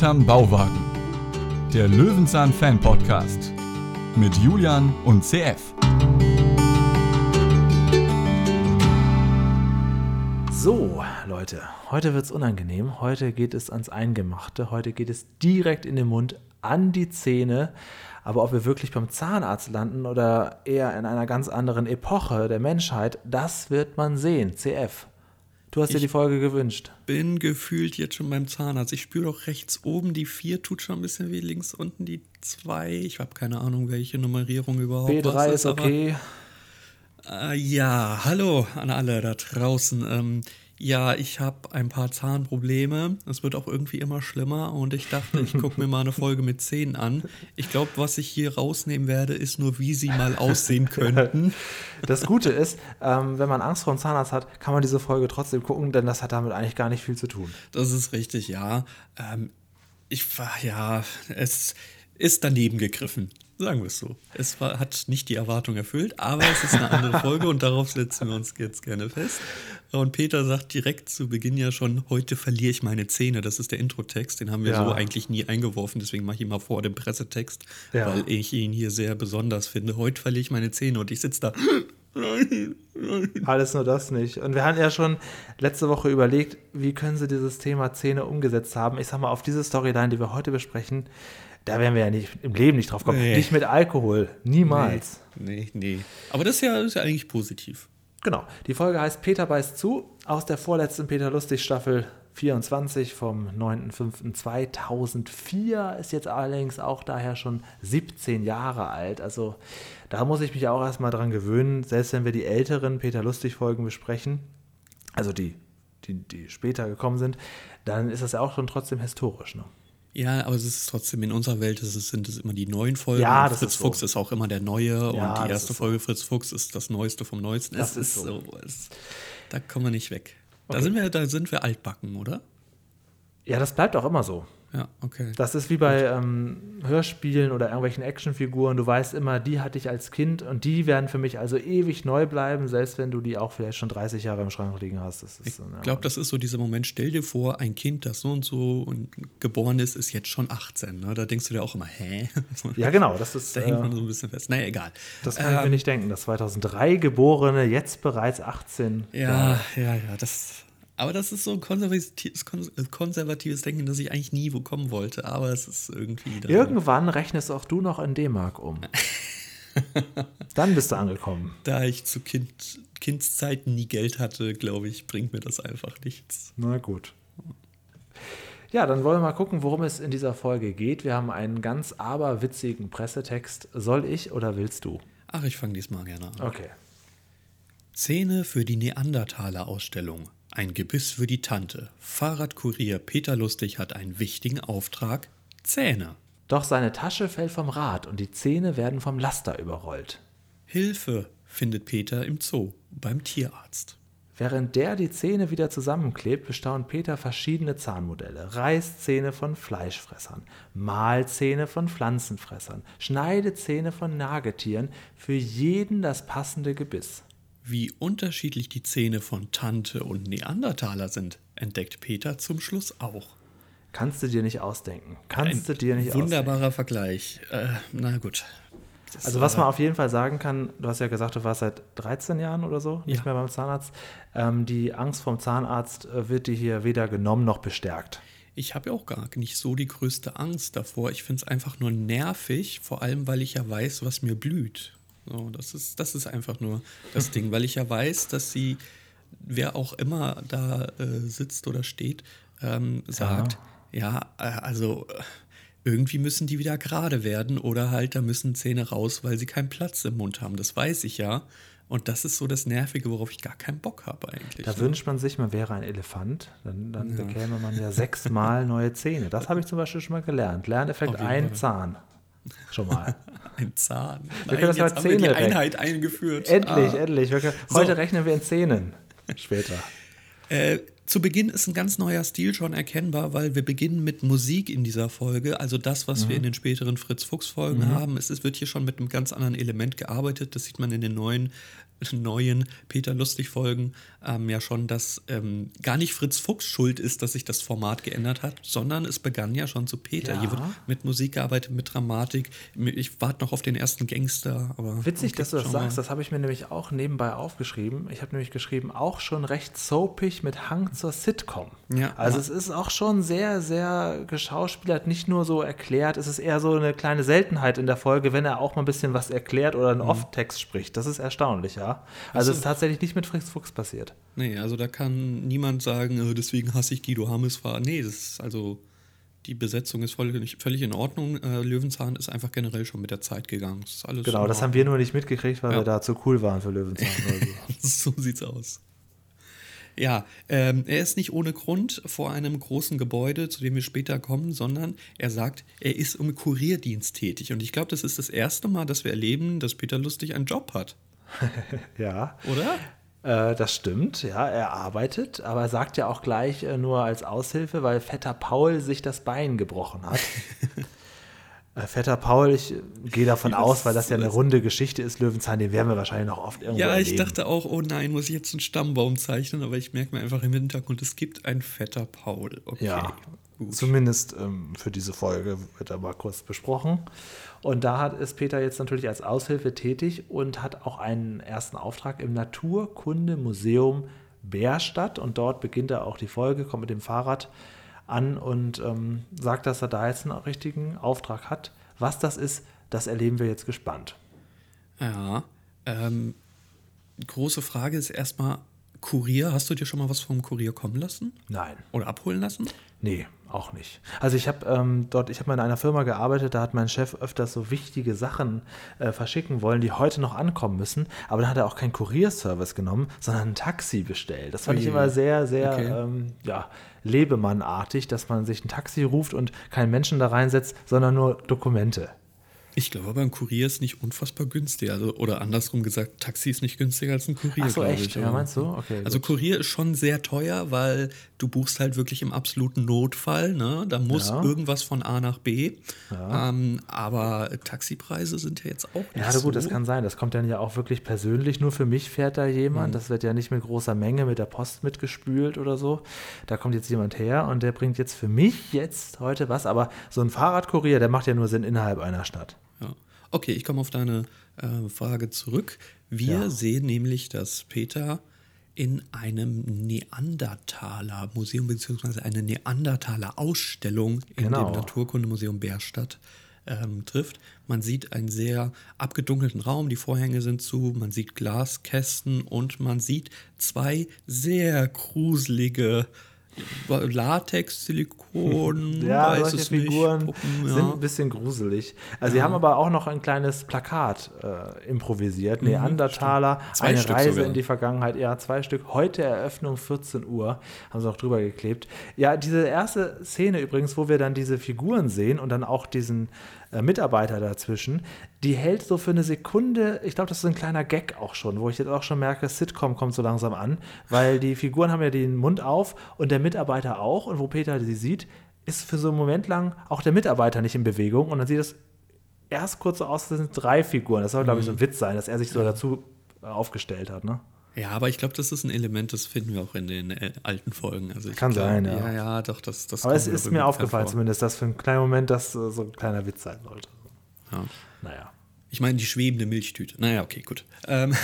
Hinterm Bauwagen. Der Löwenzahn Fan Podcast mit Julian und CF. So, Leute, heute wird es unangenehm. Heute geht es ans Eingemachte. Heute geht es direkt in den Mund, an die Zähne. Aber ob wir wirklich beim Zahnarzt landen oder eher in einer ganz anderen Epoche der Menschheit, das wird man sehen. CF. Du hast Ich dir die Folge gewünscht. bin gefühlt jetzt schon beim Zahnarzt. Ich spüre doch rechts oben die 4 tut schon ein bisschen weh, links unten die 2. Ich habe keine Ahnung, welche Nummerierung überhaupt B3 was ist okay. Aber, äh, ja, hallo an alle da draußen. Ähm, ja, ich habe ein paar Zahnprobleme. Es wird auch irgendwie immer schlimmer und ich dachte, ich gucke mir mal eine Folge mit Zähnen an. Ich glaube, was ich hier rausnehmen werde, ist nur, wie sie mal aussehen könnten. Das Gute ist, ähm, wenn man Angst vor dem Zahnarzt hat, kann man diese Folge trotzdem gucken, denn das hat damit eigentlich gar nicht viel zu tun. Das ist richtig, ja. Ähm, ich war, ja, es ist daneben gegriffen. Sagen wir es so. Es war, hat nicht die Erwartung erfüllt, aber es ist eine andere Folge und darauf setzen wir uns jetzt gerne fest. Und Peter sagt direkt zu Beginn ja schon, heute verliere ich meine Zähne. Das ist der Introtext, den haben wir Ja. so eigentlich nie eingeworfen, deswegen mache ich ihn mal vor dem Pressetext, Ja. weil ich ihn hier sehr besonders finde. Heute verliere ich meine Zähne und ich sitze da. Alles nur das nicht. Und wir hatten ja schon letzte Woche überlegt, wie können sie dieses Thema Zähne umgesetzt haben. Ich sag mal, auf diese Storyline, die wir heute besprechen, da werden wir ja nicht im Leben nicht drauf kommen. Nee. Nicht mit Alkohol. Niemals. Nee, nee. Aber das ist ja, das ist ja eigentlich positiv. Genau. Die Folge heißt Peter beißt zu aus der vorletzten Peter Lustig Staffel 24 vom 9.5.2004. Ist jetzt allerdings auch daher schon 17 Jahre alt. Also da muss ich mich auch erstmal dran gewöhnen, selbst wenn wir die älteren Peter Lustig Folgen besprechen, also die, die, die später gekommen sind, dann ist das ja auch schon trotzdem historisch. Ne? Ja, aber es ist trotzdem in unserer Welt es, sind es immer die neuen Folgen. Ja, das Fritz ist so. Fuchs ist auch immer der neue Ja, und die erste ist so. Folge Fritz Fuchs ist das Neueste vom Neuesten. Das es ist so. so. Es, da kommen wir nicht weg. Da Okay. sind wir, da sind wir altbacken, oder? Ja, das bleibt auch immer so. Ja, okay. Das ist wie bei ähm, Hörspielen oder irgendwelchen Actionfiguren. Du weißt immer, die hatte ich als Kind und die werden für mich also ewig neu bleiben, selbst wenn du die auch vielleicht schon 30 Jahre im Schrank liegen hast. Ich so, ja. glaube, das ist so dieser Moment, stell dir vor, ein Kind, das so und so und geboren ist, ist jetzt schon 18. Ne? Da denkst du dir auch immer, hä? ja, genau. Das, ist, Da hängt man äh, so ein bisschen fest. Naja, egal. das kann ich mir nicht denken. Das 2003 geborene, jetzt bereits 18. Ja, ja, ja, das. Aber das ist so ein konservatives, kons- konservatives Denken, das ich eigentlich nie bekommen wollte. Aber es ist irgendwie. Irgendwann rechnest auch du noch in D-Mark um. Dann bist du angekommen. Da ich zu kind, Kindszeiten nie Geld hatte, glaube ich, bringt mir das einfach nichts. Na gut. Ja, dann wollen wir mal gucken, worum es in dieser Folge geht. Wir haben einen ganz aberwitzigen Pressetext. Soll ich oder willst du? Ach, ich fange diesmal gerne an. Okay. Szene für die Neandertaler-Ausstellung. Ein Gebiss für die Tante. Fahrradkurier Peter Lustig hat einen wichtigen Auftrag. Zähne. Doch seine Tasche fällt vom Rad und die Zähne werden vom Laster überrollt. Hilfe findet Peter im Zoo beim Tierarzt. Während der die Zähne wieder zusammenklebt, bestaunt Peter verschiedene Zahnmodelle. Reißzähne von Fleischfressern, Mahlzähne von Pflanzenfressern, Schneidezähne von Nagetieren, für jeden das passende Gebiss. Wie unterschiedlich die Zähne von Tante und Neandertaler sind, entdeckt Peter zum Schluss auch. Kannst du dir nicht ausdenken. Kannst du dir nicht Wunderbarer Vergleich. Äh, na gut. Das, Also was man auf jeden Fall sagen kann, du hast ja gesagt, du warst seit 13 Jahren oder so nicht Ja. mehr beim Zahnarzt. Ähm, die Angst vom Zahnarzt äh, wird dir hier weder genommen noch bestärkt. Ich habe ja auch gar nicht so die größte Angst davor. Ich finde es einfach nur nervig, vor allem weil ich ja weiß, was mir blüht. So, das, ist, das ist einfach nur das Ding, weil ich ja weiß, dass sie, wer auch immer da äh, sitzt oder steht, ähm, sagt, ja, äh, also äh, irgendwie müssen die wieder gerade werden oder halt da müssen Zähne raus, weil sie keinen Platz im Mund haben. Das weiß ich ja. Und das ist so das Nervige, worauf ich gar keinen Bock habe eigentlich. Da ne? wünscht man sich, man wäre ein Elefant, dann, dann bekäme man ja sechsmal neue Zähne. Das habe ich zum Beispiel schon mal gelernt. Lerneffekt ein Fall. Zahn. Schon mal. Ein Zahn. Wir können das jetzt haben wir die Zähne. Einheit eingeführt. endlich, Ah. endlich. Können, So. Heute rechnen wir in Zähnen. Später. Äh, zu Beginn ist ein ganz neuer Stil schon erkennbar, weil wir beginnen mit Musik in dieser Folge. Also das, was Mhm. wir in den späteren Fritz-Fuchs-Folgen haben. Es ist, wird hier schon mit einem ganz anderen Element gearbeitet. Das sieht man in den neuen neuen Peter Lustig-Folgen ähm, ja schon, dass ähm, gar nicht Fritz Fuchs schuld ist, dass sich das Format geändert hat, sondern es begann ja schon zu Peter. Ja. Hier wird mit Musik gearbeitet, mit Dramatik. Ich warte noch auf den ersten Gangster. Aber Witzig, okay, dass du das sagst. mal. Das habe ich mir nämlich auch nebenbei aufgeschrieben. Ich habe nämlich geschrieben, auch schon recht soapig mit Hang zur Sitcom. Ja, also ja. es ist auch schon sehr, sehr geschauspielert, nicht nur so erklärt. Es ist eher so eine kleine Seltenheit in der Folge, wenn er auch mal ein bisschen was erklärt oder Mhm. einen Off-Text spricht. Das ist erstaunlich, ja. Also es ist tatsächlich nicht mit Fritz Fuchs passiert. Nee, also da kann niemand sagen, äh, deswegen hasse ich Guido Hammes. Nee, das ist also. Die Besetzung ist völlig, völlig in Ordnung. Äh, Löwenzahn ist einfach generell schon mit der Zeit gegangen. Das Genau, das haben wir nur nicht mitgekriegt, weil Ja. wir da zu cool waren für Löwenzahn. so sieht's aus. Ja, ähm, er ist nicht ohne Grund vor einem großen Gebäude, zu dem wir später kommen, sondern er sagt, er ist im Kurierdienst tätig. Und ich glaube, das ist das erste Mal, dass wir erleben, dass Peter Lustig einen Job hat. ja. Oder? Äh, das stimmt, ja, er arbeitet, aber er sagt ja auch gleich äh, nur als Aushilfe, weil Vetter Paul sich das Bein gebrochen hat. äh, Vetter Paul, ich gehe davon aus, weil das ja eine runde Geschichte ist, Löwenzahn, den werden wir wahrscheinlich noch oft irgendwo Ja, ich erleben. dachte auch, oh nein, muss ich jetzt einen Stammbaum zeichnen, aber ich merke mir einfach im Hintergrund, es gibt einen fetter Paul. Okay. Ja, gut. zumindest ähm, für diese Folge wird er mal kurz besprochen. Und da hat, ist Peter jetzt natürlich als Aushilfe tätig und hat auch einen ersten Auftrag im Naturkundemuseum Bärstadt. Und dort beginnt er auch die Folge, kommt mit dem Fahrrad an und ähm, sagt, dass er da jetzt einen richtigen Auftrag hat. Was das ist, das erleben wir jetzt gespannt. Ja, ähm, große Frage ist erstmal, Kurier, hast du dir schon mal was vom Kurier kommen lassen? Nein. Oder abholen lassen? Nee, auch nicht. Also ich habe ähm, dort, ich habe mal in einer Firma gearbeitet, da hat mein Chef öfters so wichtige Sachen äh, verschicken wollen, die heute noch ankommen müssen. Aber dann hat er auch keinen Kurierservice genommen, sondern ein Taxi bestellt. Das fand ich Ui. immer sehr, sehr Okay. ähm, ja, Lebemannartig, dass man sich ein Taxi ruft und keinen Menschen da reinsetzt, sondern nur Dokumente. Ich glaube aber, ein Kurier ist nicht unfassbar günstig. Also, oder andersrum gesagt, Taxi ist nicht günstiger als ein Kurier. Ach so, echt? Ich, Ja, meinst du? Okay, Also gut. Kurier ist schon sehr teuer, weil du buchst halt wirklich im absoluten Notfall. Ne? Da muss Ja. irgendwas von A nach B. Ähm, aber Taxipreise sind ja jetzt auch nicht Ja, na gut, so. das kann sein. Das kommt dann ja auch wirklich persönlich. Nur für mich fährt da jemand. Das wird ja nicht mit großer Menge mit der Post mitgespült oder so. Da kommt jetzt jemand her und der bringt jetzt für mich jetzt heute was. Aber so ein Fahrradkurier, der macht ja nur Sinn innerhalb einer Stadt. Okay, ich komme auf deine äh, Frage zurück. Wir Ja. sehen nämlich, dass Peter in einem Neandertaler-Museum beziehungsweise eine Neandertaler-Ausstellung in Genau. dem Naturkundemuseum Bärstadt ähm, trifft. Man sieht einen sehr abgedunkelten Raum, die Vorhänge sind zu, man sieht Glaskästen und man sieht zwei sehr gruselige Latex, Silikon, Ja, weiß solche Figuren Puppen, sind ja. ein bisschen gruselig. Also sie haben aber auch noch ein kleines Plakat äh, improvisiert. Neandertaler, Mhm, Zwei eine Stück Reise sogar. in die Vergangenheit. Ja, zwei Stück. Heute Eröffnung 14 Uhr. Haben sie noch drüber geklebt. Ja, diese erste Szene übrigens, wo wir dann diese Figuren sehen und dann auch diesen äh, Mitarbeiter dazwischen, die hält so für eine Sekunde, ich glaube, das ist ein kleiner Gag auch schon, wo ich jetzt auch schon merke, Sitcom kommt so langsam an, weil die Figuren haben ja den Mund auf und der Mitarbeiter auch und wo Peter sie sieht, ist für so einen Moment lang auch der Mitarbeiter nicht in Bewegung und dann sieht es erst kurz so aus, das sind drei Figuren. Das soll, glaube ich, so ein Witz sein, dass er sich so dazu äh, aufgestellt hat, ne? Ja, aber ich glaube, das ist ein Element, das finden wir auch in den äh, alten Folgen. Also ich Kann glaub, sein, ja. Ja, ja, doch, das, das Aber es ist mir aufgefallen vor. zumindest, dass für einen kleinen Moment das so ein kleiner Witz sein sollte. Ja. Naja. Ich meine, die schwebende Milchtüte. Naja, okay, gut. Ähm,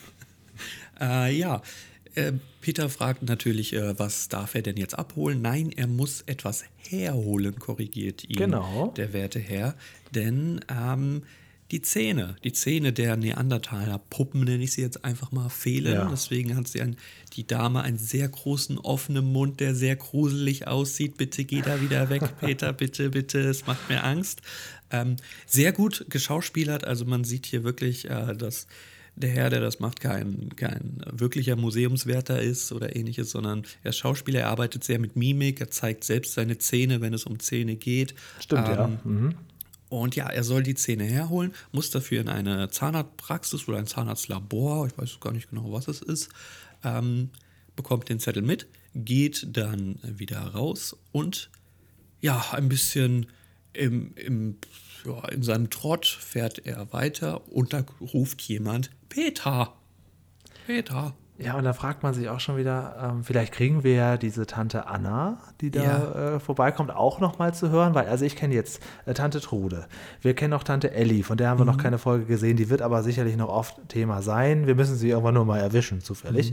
äh, ja, äh, Peter fragt natürlich, äh, was darf er denn jetzt abholen? Nein, er muss etwas herholen, korrigiert ihn Genau. der werte Herr. Denn ähm, die Zähne, die Zähne der Neandertaler Puppen, nenne ich sie jetzt einfach mal, fehlen. Ja. Deswegen hat sie ein, die Dame einen sehr großen offenen Mund, der sehr gruselig aussieht. Bitte geh da wieder weg, Peter, bitte, bitte, es macht mir Angst. Ähm, sehr gut geschauspielert, also man sieht hier wirklich, äh, dass der Herr, der das macht, kein, kein wirklicher Museumswärter ist oder ähnliches, sondern er ist Schauspieler, er arbeitet sehr mit Mimik, er zeigt selbst seine Zähne, wenn es um Zähne geht. Stimmt, ja. Ähm, Mhm. Und ja, er soll die Zähne herholen, muss dafür in eine Zahnarztpraxis oder ein Zahnarztlabor, ich weiß gar nicht genau, was es ist, ähm, bekommt den Zettel mit, geht dann wieder raus und ja, ein bisschen im, im, ja, in seinem Trott fährt er weiter und da ruft jemand, Peter, Peter. Ja, und da fragt man sich auch schon wieder, ähm, vielleicht kriegen wir ja diese Tante Anna, die da Ja. äh, vorbeikommt, auch noch mal zu hören, weil, also ich kenne jetzt äh, Tante Trude, wir kennen auch Tante Elli, von der haben wir noch keine Folge gesehen, die wird aber sicherlich noch oft Thema sein. Wir müssen sie irgendwann nur mal erwischen, zufällig.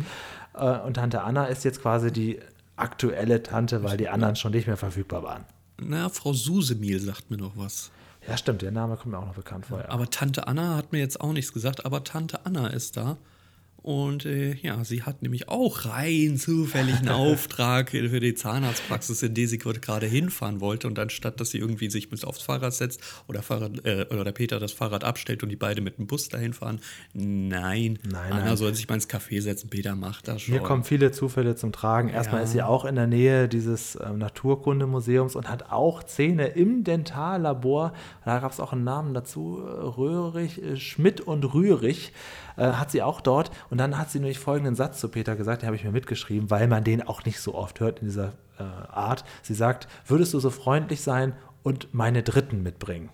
Äh, und Tante Anna ist jetzt quasi die aktuelle Tante, weil die anderen schon nicht mehr verfügbar waren. Na, Frau Susemiel sagt mir noch was. Ja, stimmt, der Name kommt mir auch noch bekannt vor. Ja. Aber Tante Anna hat mir jetzt auch nichts gesagt, aber Tante Anna ist da. Und äh, ja, sie hat nämlich auch rein zufällig einen Auftrag für die Zahnarztpraxis, in die sie gerade hinfahren wollte. Und anstatt, dass sie irgendwie sich mit aufs Fahrrad setzt oder, Fahrrad, äh, oder der Peter das Fahrrad abstellt und die beide mit dem Bus dahin fahren, nein, Nein, Anna nein. soll sich mal ins Café setzen. Peter macht das schon. Hier kommen viele Zufälle zum Tragen. Erstmal Ja. ist sie auch in der Nähe dieses ähm, Naturkundemuseums und hat auch Zähne im Dentallabor. Da gab es auch einen Namen dazu, Röhrig, äh, Schmidt und Rührig äh, hat sie auch dort. Und dann hat sie nämlich folgenden Satz zu Peter gesagt, den habe ich mir mitgeschrieben, weil man den auch nicht so oft hört in dieser äh, Art. Sie sagt, würdest du so freundlich sein und meine Dritten mitbringen?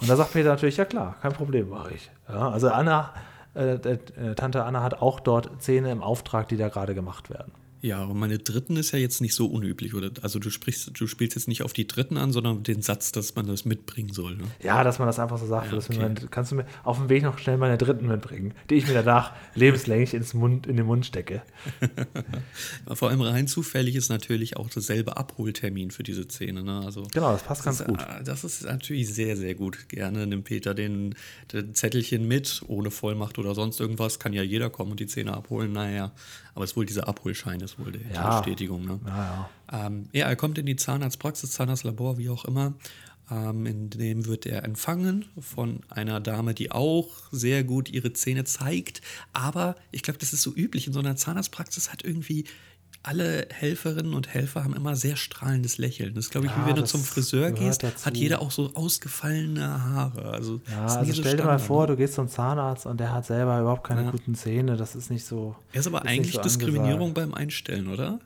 Und da sagt Peter natürlich, ja klar, kein Problem, mache ich. Ja, also Anna, äh, äh, Tante Anna hat auch dort Zähne im Auftrag, die da gerade gemacht werden. Ja, und meine Dritten ist ja jetzt nicht so unüblich, oder? Also du sprichst, du spielst jetzt nicht auf die Dritten an, sondern den Satz, dass man das mitbringen soll. Ne? Ja, dass man das einfach so sagt. Ja, okay. man, kannst du mir auf dem Weg noch schnell meine Dritten mitbringen, die ich mir danach lebenslänglich ins Mund, in den Mund stecke. Vor allem rein zufällig ist natürlich auch dasselbe Abholtermin für diese Szene. Ne? Also, Genau, das passt ganz das, gut. ist, äh, Das ist natürlich sehr, sehr gut. Gerne nimmt Peter den, den Zettelchen mit, ohne Vollmacht oder sonst irgendwas. Kann ja jeder kommen und die Zähne abholen. Naja, aber es ist wohl dieser Abholschein, ist wohl die, Ja. Bestätigung. Ne? Ja, ja. Ähm, ja, er kommt in die Zahnarztpraxis, Zahnarztlabor, wie auch immer. Ähm, in dem wird er empfangen von einer Dame, die auch sehr gut ihre Zähne zeigt. Aber ich glaube, das ist so üblich. In so einer Zahnarztpraxis hat irgendwie alle Helferinnen und Helfer haben immer sehr strahlendes Lächeln. Das ist, glaube ich, Ja, wie wenn du zum Friseur gehst, dazu. hat jeder auch so ausgefallene Haare. Also, Ja, ist also so stell dir mal vor, du gehst zum Zahnarzt und der hat selber überhaupt keine Ja. guten Zähne. Das ist nicht so. Er ist aber nicht eigentlich so Diskriminierung angesagt. beim Einstellen, oder?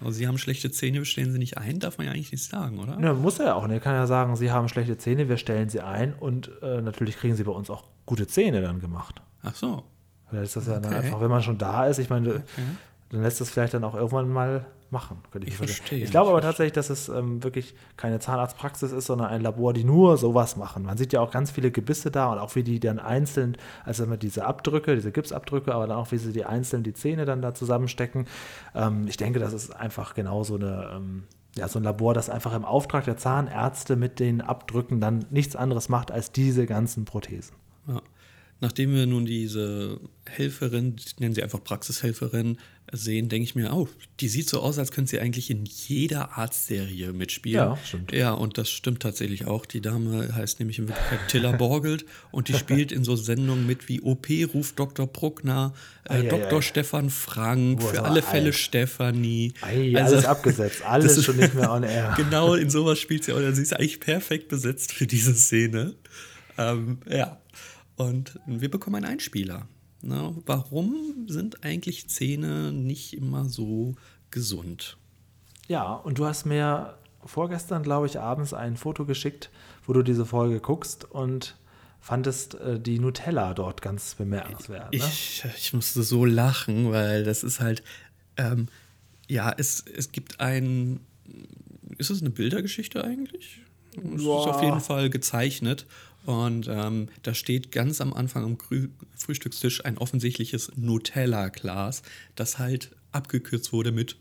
Also, sie haben schlechte Zähne, stellen sie nicht ein, darf man ja eigentlich nicht sagen, oder? Ne, muss er ja auch. Er kann ja sagen, sie haben schlechte Zähne, wir stellen sie ein und äh, natürlich kriegen sie bei uns auch gute Zähne dann gemacht. Ach so. Vielleicht ist das ja dann Okay. einfach, wenn man schon da ist, ich meine, dann lässt das vielleicht dann auch irgendwann mal machen. Könnte ich, Ich verstehe, Ich glaube aber tatsächlich, dass es ähm, wirklich keine Zahnarztpraxis ist, sondern ein Labor, die nur sowas machen. Man sieht ja auch ganz viele Gebisse da und auch wie die dann einzeln, also immer diese Abdrücke, diese Gipsabdrücke, aber dann auch wie sie die einzeln die Zähne dann da zusammenstecken. Ähm, ich denke, das ist einfach genau so eine. Ähm, ja, so ein Labor, das einfach im Auftrag der Zahnärzte mit den Abdrücken dann nichts anderes macht als diese ganzen Prothesen. Ja. Nachdem wir nun diese Helferin, nennen sie einfach Praxishelferin, sehen, denke ich mir, oh, die sieht so aus, als könnte sie eigentlich in jeder Arztserie mitspielen. Ja, stimmt. Ja, und das stimmt tatsächlich auch. Die Dame heißt nämlich in Wirklichkeit Tilla Borgelt und die spielt in so Sendungen mit wie OP ruft Dr. Bruckner, äh, Dr. Stefan Frank, Boah, für alle Fälle. Stefanie. Ei, Also, alles abgesetzt, alles ist- schon nicht mehr on air. Genau in sowas spielt sie auch. Also sie ist eigentlich perfekt besetzt für diese Szene. Ähm, ja. Und wir bekommen einen Einspieler. Na, warum sind eigentlich Zähne nicht immer so gesund? Ja, und du hast mir vorgestern, glaube ich, abends ein Foto geschickt, wo du diese Folge guckst und fandest äh, die Nutella dort ganz bemerkenswert. Ne? Ich, ich musste so lachen, weil das ist halt, ähm, ja, es, es gibt ein, ist es eine Bildergeschichte eigentlich? Es ist auf jeden Fall gezeichnet. Und ähm, da steht ganz am Anfang am Grü Frühstückstisch ein offensichtliches Nutella-Glas, das halt abgekürzt wurde mit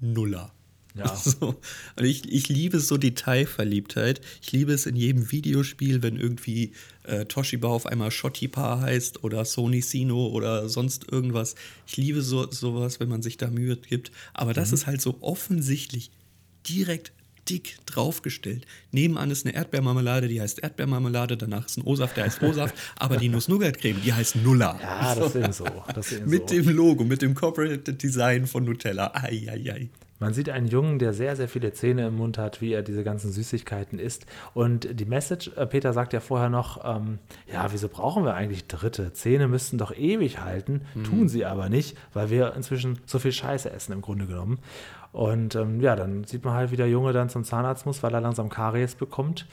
Nuller. Ja. So. Und ich, ich liebe so Detailverliebtheit. Ich liebe es in jedem Videospiel, wenn irgendwie äh, Toshiba auf einmal Shottipa heißt oder Sony Sino oder sonst irgendwas. Ich liebe so, sowas, wenn man sich da Mühe gibt. Aber das ist halt so offensichtlich direkt dick draufgestellt. Nebenan ist eine Erdbeermarmelade, die heißt Erdbeermarmelade, danach ist ein O-Saft, der heißt O-Saft, aber die Nuss-Nougat-Creme, die heißt Nuller. Ja, das ist eben so. Das ist eben Mit so. dem Logo, mit dem Corporate Design von Nutella. Eieiei. Man sieht einen Jungen, der sehr, sehr viele Zähne im Mund hat, wie er diese ganzen Süßigkeiten isst. Und die Message, äh, Peter sagt ja vorher noch, ähm, ja, wieso brauchen wir eigentlich Dritte? Zähne müssten doch ewig halten, tun sie aber nicht, weil wir inzwischen so viel Scheiße essen im Grunde genommen. Und ähm, ja, dann sieht man halt, wie der Junge dann zum Zahnarzt muss, weil er langsam Karies bekommt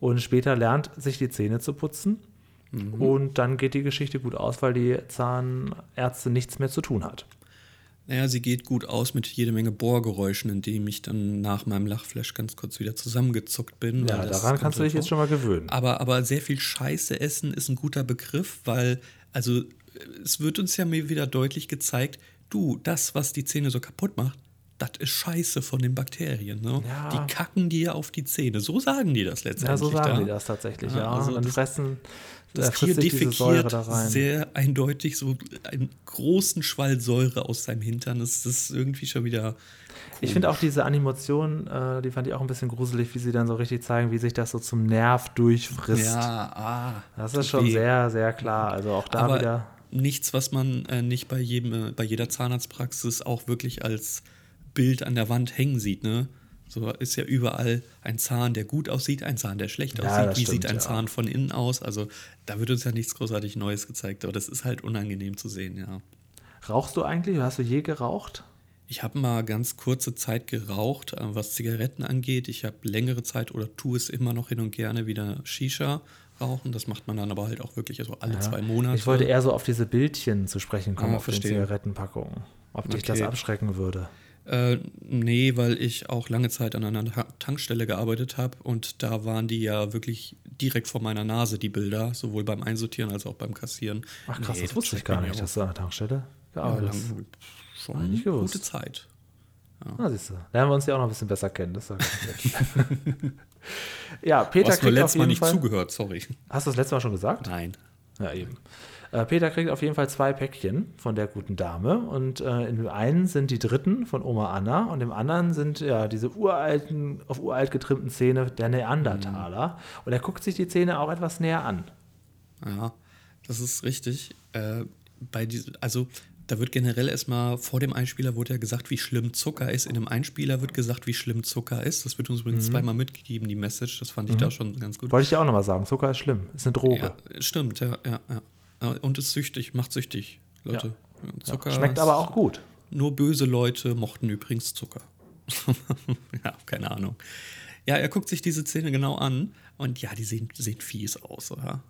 und später lernt, sich die Zähne zu putzen. Mhm. Und dann geht die Geschichte gut aus, weil die Zahnärzte nichts mehr zu tun hat. Naja, sie geht gut aus mit jede Menge Bohrgeräuschen, indem ich dann nach meinem Lachflash ganz kurz wieder zusammengezuckt bin. Ja, daran kannst du dich jetzt schon vor. mal gewöhnen. Aber, aber sehr viel Scheiße essen ist ein guter Begriff, weil, also, es wird uns ja mir wieder deutlich gezeigt, du, das, was die Zähne so kaputt macht, das ist Scheiße von den Bakterien. Ne? Ja. Die kacken dir auf die Zähne. So sagen die das letztendlich. Ja, so sagen da. die das tatsächlich, ja. Ja, also und dann das- fressen Das Tier defekiert da rein. sehr eindeutig so einen großen Schwall Säure aus seinem Hintern. Das ist irgendwie schon wieder. Ich finde auch diese Animation, äh, die fand ich auch ein bisschen gruselig, wie sie dann so richtig zeigen, wie sich das so zum Nerv durchfrisst. Ja, ah. Das ist schon weh. sehr, sehr klar. Also auch da Aber wieder. nichts, was man äh, nicht bei jedem, äh, bei jeder Zahnarztpraxis auch wirklich als Bild an der Wand hängen sieht, ne? So ist ja überall ein Zahn, der gut aussieht, ein Zahn, der schlecht Ja, aussieht. Wie stimmt, sieht ein ja. Zahn von innen aus? Also da wird uns ja nichts großartig Neues gezeigt, aber das ist halt unangenehm zu sehen, ja. Rauchst du eigentlich? Hast du je geraucht? Ich habe mal ganz kurze Zeit geraucht, äh, was Zigaretten angeht. Ich habe längere Zeit oder tue es immer noch hin und gerne wieder Shisha rauchen. Das macht man dann aber halt auch wirklich so alle zwei Monate. Ich wollte eher so auf diese Bildchen zu sprechen kommen, Ah, auf den verstehe. Zigarettenpackungen. Ob dich das Okay. abschrecken würde. Äh, nee, weil ich auch lange Zeit an einer Ta- Tankstelle gearbeitet habe und da waren die ja wirklich direkt vor meiner Nase, die Bilder, sowohl beim Einsortieren als auch beim Kassieren. Ach krass, Nee, das wusste ich gar nicht, dass du an der Tankstelle ja, gearbeitet hast. lang, schon nicht gewusst. gute Zeit. Na, siehst du. Lernen wir uns ja auch noch ein bisschen besser kennen. Das ja, ja, Peter Du hast kriegt auf letztes Mal nicht Fall. zugehört, sorry. Hast du das letzte Mal schon gesagt? Nein. Ja, eben. Äh, Peter kriegt auf jeden Fall zwei Päckchen von der guten Dame. Und äh, in dem einen sind die dritten von Oma Anna und im anderen sind ja diese uralten, auf uralt getrimmten Zähne der Neandertaler. Und er guckt sich die Zähne auch etwas näher an. Ja, das ist richtig. Äh, bei dies, also da wird generell erstmal vor dem Einspieler wurde ja gesagt, wie schlimm Zucker ist. In dem Einspieler wird gesagt, wie schlimm Zucker ist. Das wird uns Mhm. übrigens zweimal mitgegeben, die Message. Das fand ich da schon ganz gut. Wollte ich dir auch nochmal sagen. Zucker ist schlimm. Ist eine Droge. Ja, stimmt, ja, ja, ja. Und ist süchtig, macht süchtig, Leute. Ja, Zucker Schmeckt ist- aber auch gut. Nur böse Leute mochten übrigens Zucker. ja, keine Ahnung. Ja, er guckt sich diese Szene genau an und ja, die sehen, sehen fies aus, oder?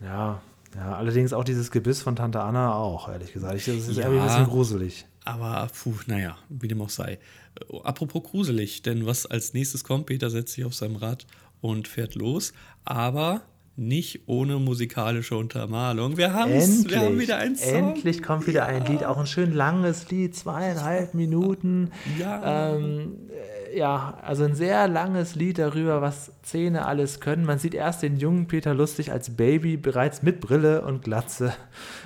Ja, ja, allerdings auch dieses Gebiss von Tante Anna auch, ehrlich gesagt. Ich, das ist Ja. irgendwie ein bisschen gruselig. Aber, puh, naja, wie dem auch sei. Äh, Apropos gruselig, denn was als nächstes kommt, Peter setzt sich auf seinem Rad und fährt los, aber nicht ohne musikalische Untermalung. Wir, Endlich, wir haben wieder einen Song. endlich kommt wieder ein Lied, auch ein schön langes Lied, zweieinhalb Minuten. Ja. Ähm, äh, ja, also ein sehr langes Lied darüber, was Zähne alles können. Man sieht erst den jungen Peter Lustig als Baby, bereits mit Brille und Glatze.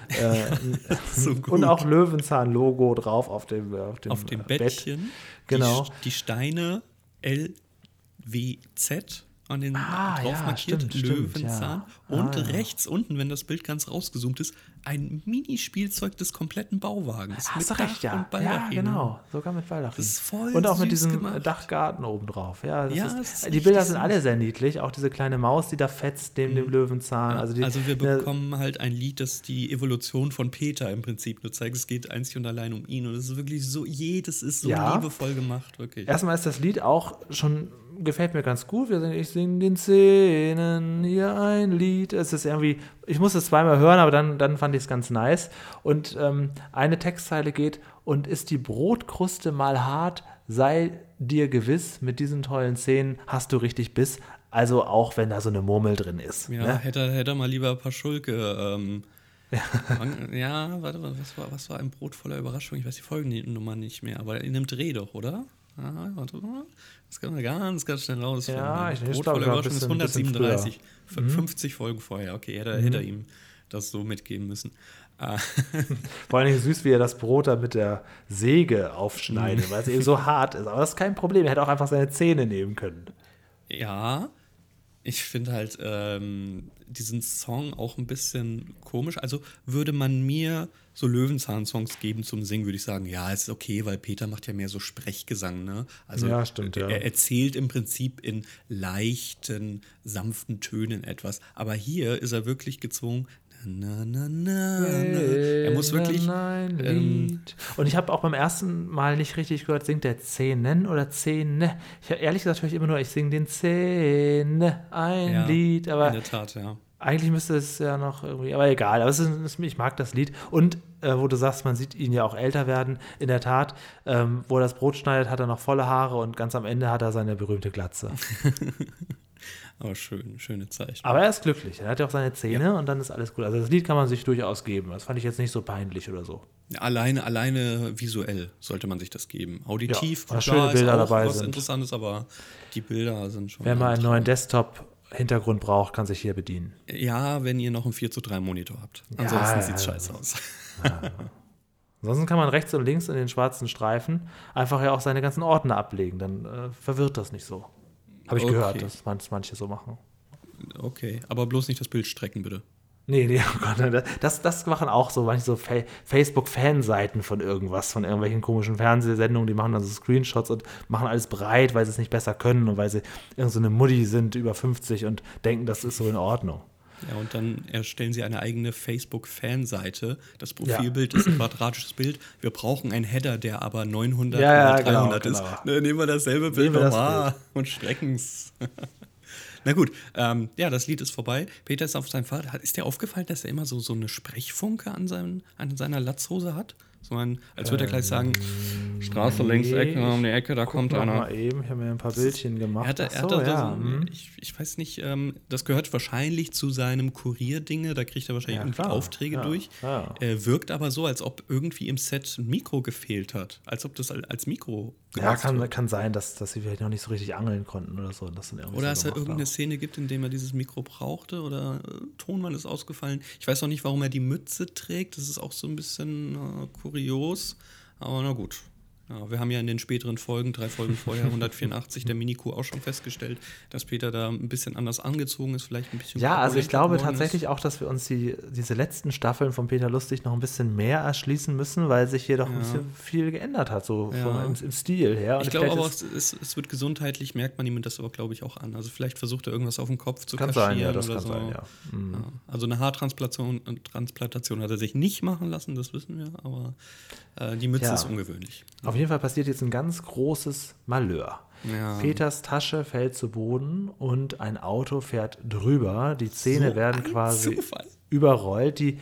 Äh, So und auch Löwenzahn-Logo drauf auf dem, auf dem, auf dem äh, Bett. Bettchen. Genau. Die, die Steine LWZ an den Ah, drauf ja, markiert, stimmt, stimmt, Löwenzahn. ja. Und Ah, ja. rechts unten, wenn das Bild ganz rausgezoomt ist, ein Minispielzeug des kompletten Bauwagens. Hast du mit recht, Dach ja. und Baldachin. Ja, genau. Sogar mit Baldachin. Das ist voll Und auch mit diesem gemacht. Dachgarten obendrauf. Ja, Ja, ist, ist die Bilder sind alle sehr niedlich. Auch diese kleine Maus, die da fetzt neben dem Löwenzahn. Also, die, Also wir ne, bekommen halt ein Lied, das die Evolution von Peter im Prinzip nur zeigt. Es geht einzig und allein um ihn. Und es ist wirklich so, jedes ist so liebevoll gemacht, wirklich. Erstmal ist das Lied auch schon, gefällt mir ganz gut. Wir singen, ich singe den Szenen hier ein Lied. Es ist irgendwie, ich muss es zweimal hören, aber dann, dann fand ich es ganz nice. Und ähm, eine Textzeile geht, und ist die Brotkruste mal hart, sei dir gewiss, mit diesen tollen Szenen hast du richtig Biss. Also auch wenn da so eine Murmel drin ist. Ja, ne? hätte, hätte mal lieber ein paar Schulke. Ähm, ja. ja, warte mal, was war, was war ein Brot voller Überraschung? Ich weiß die Folgennummer nicht mehr, aber in einem Dreh doch, oder? Ah, warte mal. Das kann man ganz, ganz schnell rausfinden. Ja, ich- ich Brot glaube, voller ein Überraschung ist bisschen- Mhm. bisschen 137. 50 Folgen vorher. Okay, hätte, hätte er ihm das so mitgeben müssen. Ah, Vor allem süß, wie er das Brot da mit der Säge aufschneidet, weil es eben so hart ist. Aber das ist kein Problem. Er hätte auch einfach seine Zähne nehmen können. Ja, ich finde halt ähm, diesen Song auch ein bisschen komisch. Also würde man mir so Löwenzahn-Songs geben zum Singen, würde ich sagen, ja, ist okay, weil Peter macht ja mehr so Sprechgesang, ne? Also Ja, stimmt, ja. er erzählt im Prinzip in leichten, sanften Tönen etwas. Aber hier ist er wirklich gezwungen. Na, na, na. Er muss wirklich. Ein ähm. Und ich habe auch beim ersten Mal nicht richtig gehört, singt der Zähnen oder Zähne. Ich ehrlich gesagt höre ich immer nur, ich singe den Zähne ein ja, Lied, aber In der Tat, ja. Eigentlich müsste es ja noch irgendwie, aber egal. Aber es ist, ich mag das Lied. Und äh, wo du sagst, man sieht ihn ja auch älter werden. In der Tat, ähm, wo er das Brot schneidet, hat er noch volle Haare und ganz am Ende hat er seine berühmte Glatze. aber schön, schöne Zeichen. Aber er ist glücklich. Er hat ja auch seine Zähne ja. und dann ist alles gut. Also das Lied kann man sich durchaus geben. Das fand ich jetzt nicht so peinlich oder so. Alleine, alleine visuell sollte man sich das geben. Auditiv, ja, schöne Bilder dabei was sind. Interessantes, aber die Bilder sind schon. Wenn man einen neuen Desktop Hintergrund braucht, kann sich hier bedienen. Ja, wenn ihr noch einen 4 zu 3 Monitor habt. Ansonsten ja, sieht es scheiße aus. Ja. Ansonsten kann man rechts und links in den schwarzen Streifen einfach ja auch seine ganzen Ordner ablegen. Dann äh, verwirrt das nicht so. Habe ich okay. gehört, dass manche so machen. Okay, aber bloß nicht das Bild strecken, bitte. Nee, nee, oh Gott, das, das machen auch so manche so Fa Facebook-Fanseiten von irgendwas, von irgendwelchen komischen Fernsehsendungen, die machen dann so Screenshots und machen alles breit, weil sie es nicht besser können und weil sie irgendeine so Mutti sind über 50 und denken, das ist so in Ordnung. Ja, und dann erstellen sie eine eigene Facebook-Fanseite. Das Profilbild ja. ist ein quadratisches Bild. Wir brauchen einen Header, der aber 900 ja, oder 300 genau, ist. Genau. Ne, nehmen wir dasselbe Bild nochmal und strecken es. Na gut, ähm, ja, das Lied ist vorbei. Peter ist auf seinem Fahrrad. Ist dir aufgefallen, dass er immer so, so eine Sprechfunke an, seinem, an seiner Latzhose hat? So ein, als würde er gleich sagen, ähm, Straße nee, links, Ecke, um die Ecke, da kommt einer. Mal eben, ich habe mir ein paar Bildchen gemacht. Er hatte, er hatte so, ja. so, hm. ich, ich, weiß nicht, ähm, das gehört wahrscheinlich zu seinem Kurierdinge, da kriegt er wahrscheinlich ja, irgendwie Aufträge ja, durch. Ja. Er wirkt aber so, als ob irgendwie im Set ein Mikro gefehlt hat. Als ob das als Mikro Ja, kann, kann sein, dass, dass sie vielleicht noch nicht so richtig angeln konnten oder so. oder so es da irgendeine Szene gibt, in der er dieses Mikro brauchte oder äh, Tonmann ist ausgefallen. Ich weiß auch nicht, warum er die Mütze trägt. Das ist auch so ein bisschen äh, kurios. Aber na gut, ja, wir haben ja in den späteren Folgen, drei Folgen vorher, 184 der Mini-Q auch schon festgestellt, dass Peter da ein bisschen anders angezogen ist, vielleicht ein bisschen. Ja, also ich glaube tatsächlich ist. auch, dass wir uns die, diese letzten Staffeln von Peter Lustig noch ein bisschen mehr erschließen müssen, weil sich hier doch ja. ein bisschen viel geändert hat, so ja. vom, im, im, Stil her. Und ich glaube aber, es, es, es, wird gesundheitlich, merkt man ihm das aber, glaube ich, auch an. Also vielleicht versucht er irgendwas auf dem Kopf zu kann kaschieren. Sein, ja, das kann so. sein, ja. Mhm. Also eine Haartransplantation Transplantation hat er sich nicht machen lassen, das wissen wir, aber äh, die Mütze ist ungewöhnlich. Auf jeden Fall passiert jetzt ein ganz großes Malheur. Ja. Peters Tasche fällt zu Boden und ein Auto fährt drüber. Die Zähne so werden quasi Zufall. überrollt. Die